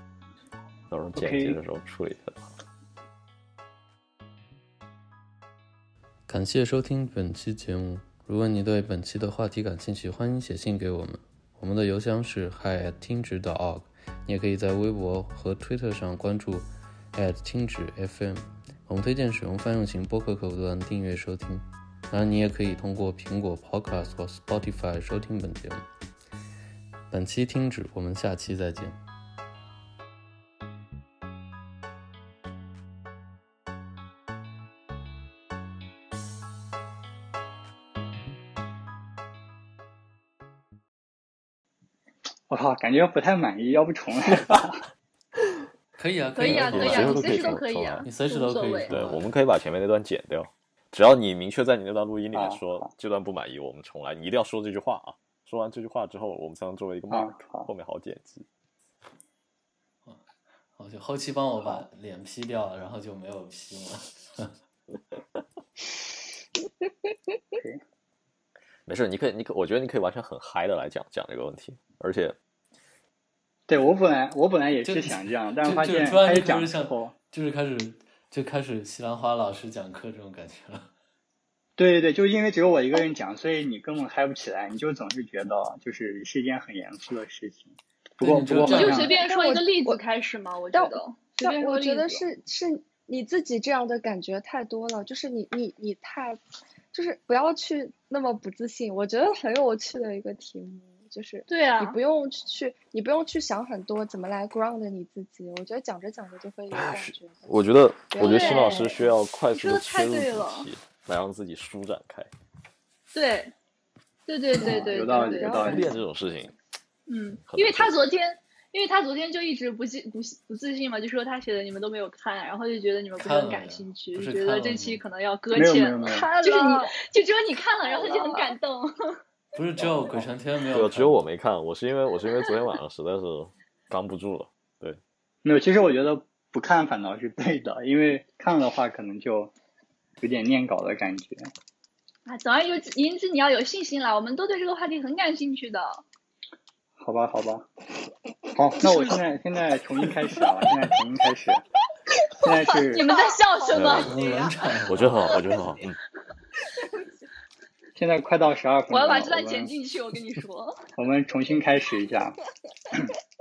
到时候剪辑的时候处理一下。感谢收听本期节目，如果你对本期的话题感兴趣，欢迎写信给我们，我们的邮箱是 hi at 听指 .org，你也可以在微博和推特上关注 at 听指 FM。我们推荐使用泛用型播客客户端订阅收听，当然你也可以通过苹果 Podcast 或 Spotify 收听本节目。本期听止，我们下期再见。我靠，感觉不太满意，要不重来吧？可以啊，可以啊，可以啊，你随时都可以啊，你随时都可以。对，我们可以把前面那段剪掉，只要你明确在你那段录音里面说这段不满意，我们重来。你一定要说这句话啊！说完这句话之后，我们才能作为一个 mark，后面好剪辑。好，就后期帮我把脸 P 掉，然后就没有 P 了。没事，你可以，你可，我觉得你可以完全很嗨的来讲讲这个问题，而且。对我本来我本来也是想这样，但是发现开始讲之后，就是开始就开始西兰花老师讲课这种感觉了。对对对，就因为只有我一个人讲，所以你根本嗨不起来，你就总是觉得就是是一件很严肃的事情。不过不过你就随便说一个例子开始嘛，我觉得。但我觉得是是你自己这样的感觉太多了，就是你你你太，就是不要去那么不自信。我觉得很有趣的一个题目。就是对啊，你不用去，你不用去想很多怎么来 ground 你自己。我觉得讲着讲着就会有感觉。我觉得，我觉得新老师需要快速的切入主题，来让自己舒展开。对，对对对对，有道理，有道理。练这种事情，嗯，因为他昨天，因为他昨天就一直不信不不自信嘛，就说他写的你们都没有看，然后就觉得你们不是很感兴趣，觉得这期可能要搁浅了。就是你就只有你看了，然后他就很感动。不是只有鬼神天没有，只有我没看。我是因为我是因为昨天晚上实在是扛不住了。对，没有，其实我觉得不看反倒是对的，因为看了的话可能就有点念稿的感觉。啊，总而言之，你要有信心了，我们都对这个话题很感兴趣的。好吧，好吧，好，那我现在现在重新开始啊，现在重新开始。现在是你们在笑什么？我觉得很好，我觉得很好。嗯。现在快到十二分了。我要把这段剪进去，我跟你说。我们重新开始一下。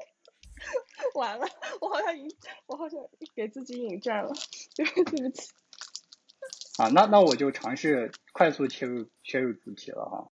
完了，我好像引，我好像给自己引战了，对不起。啊，那那我就尝试快速切入切入主题了哈。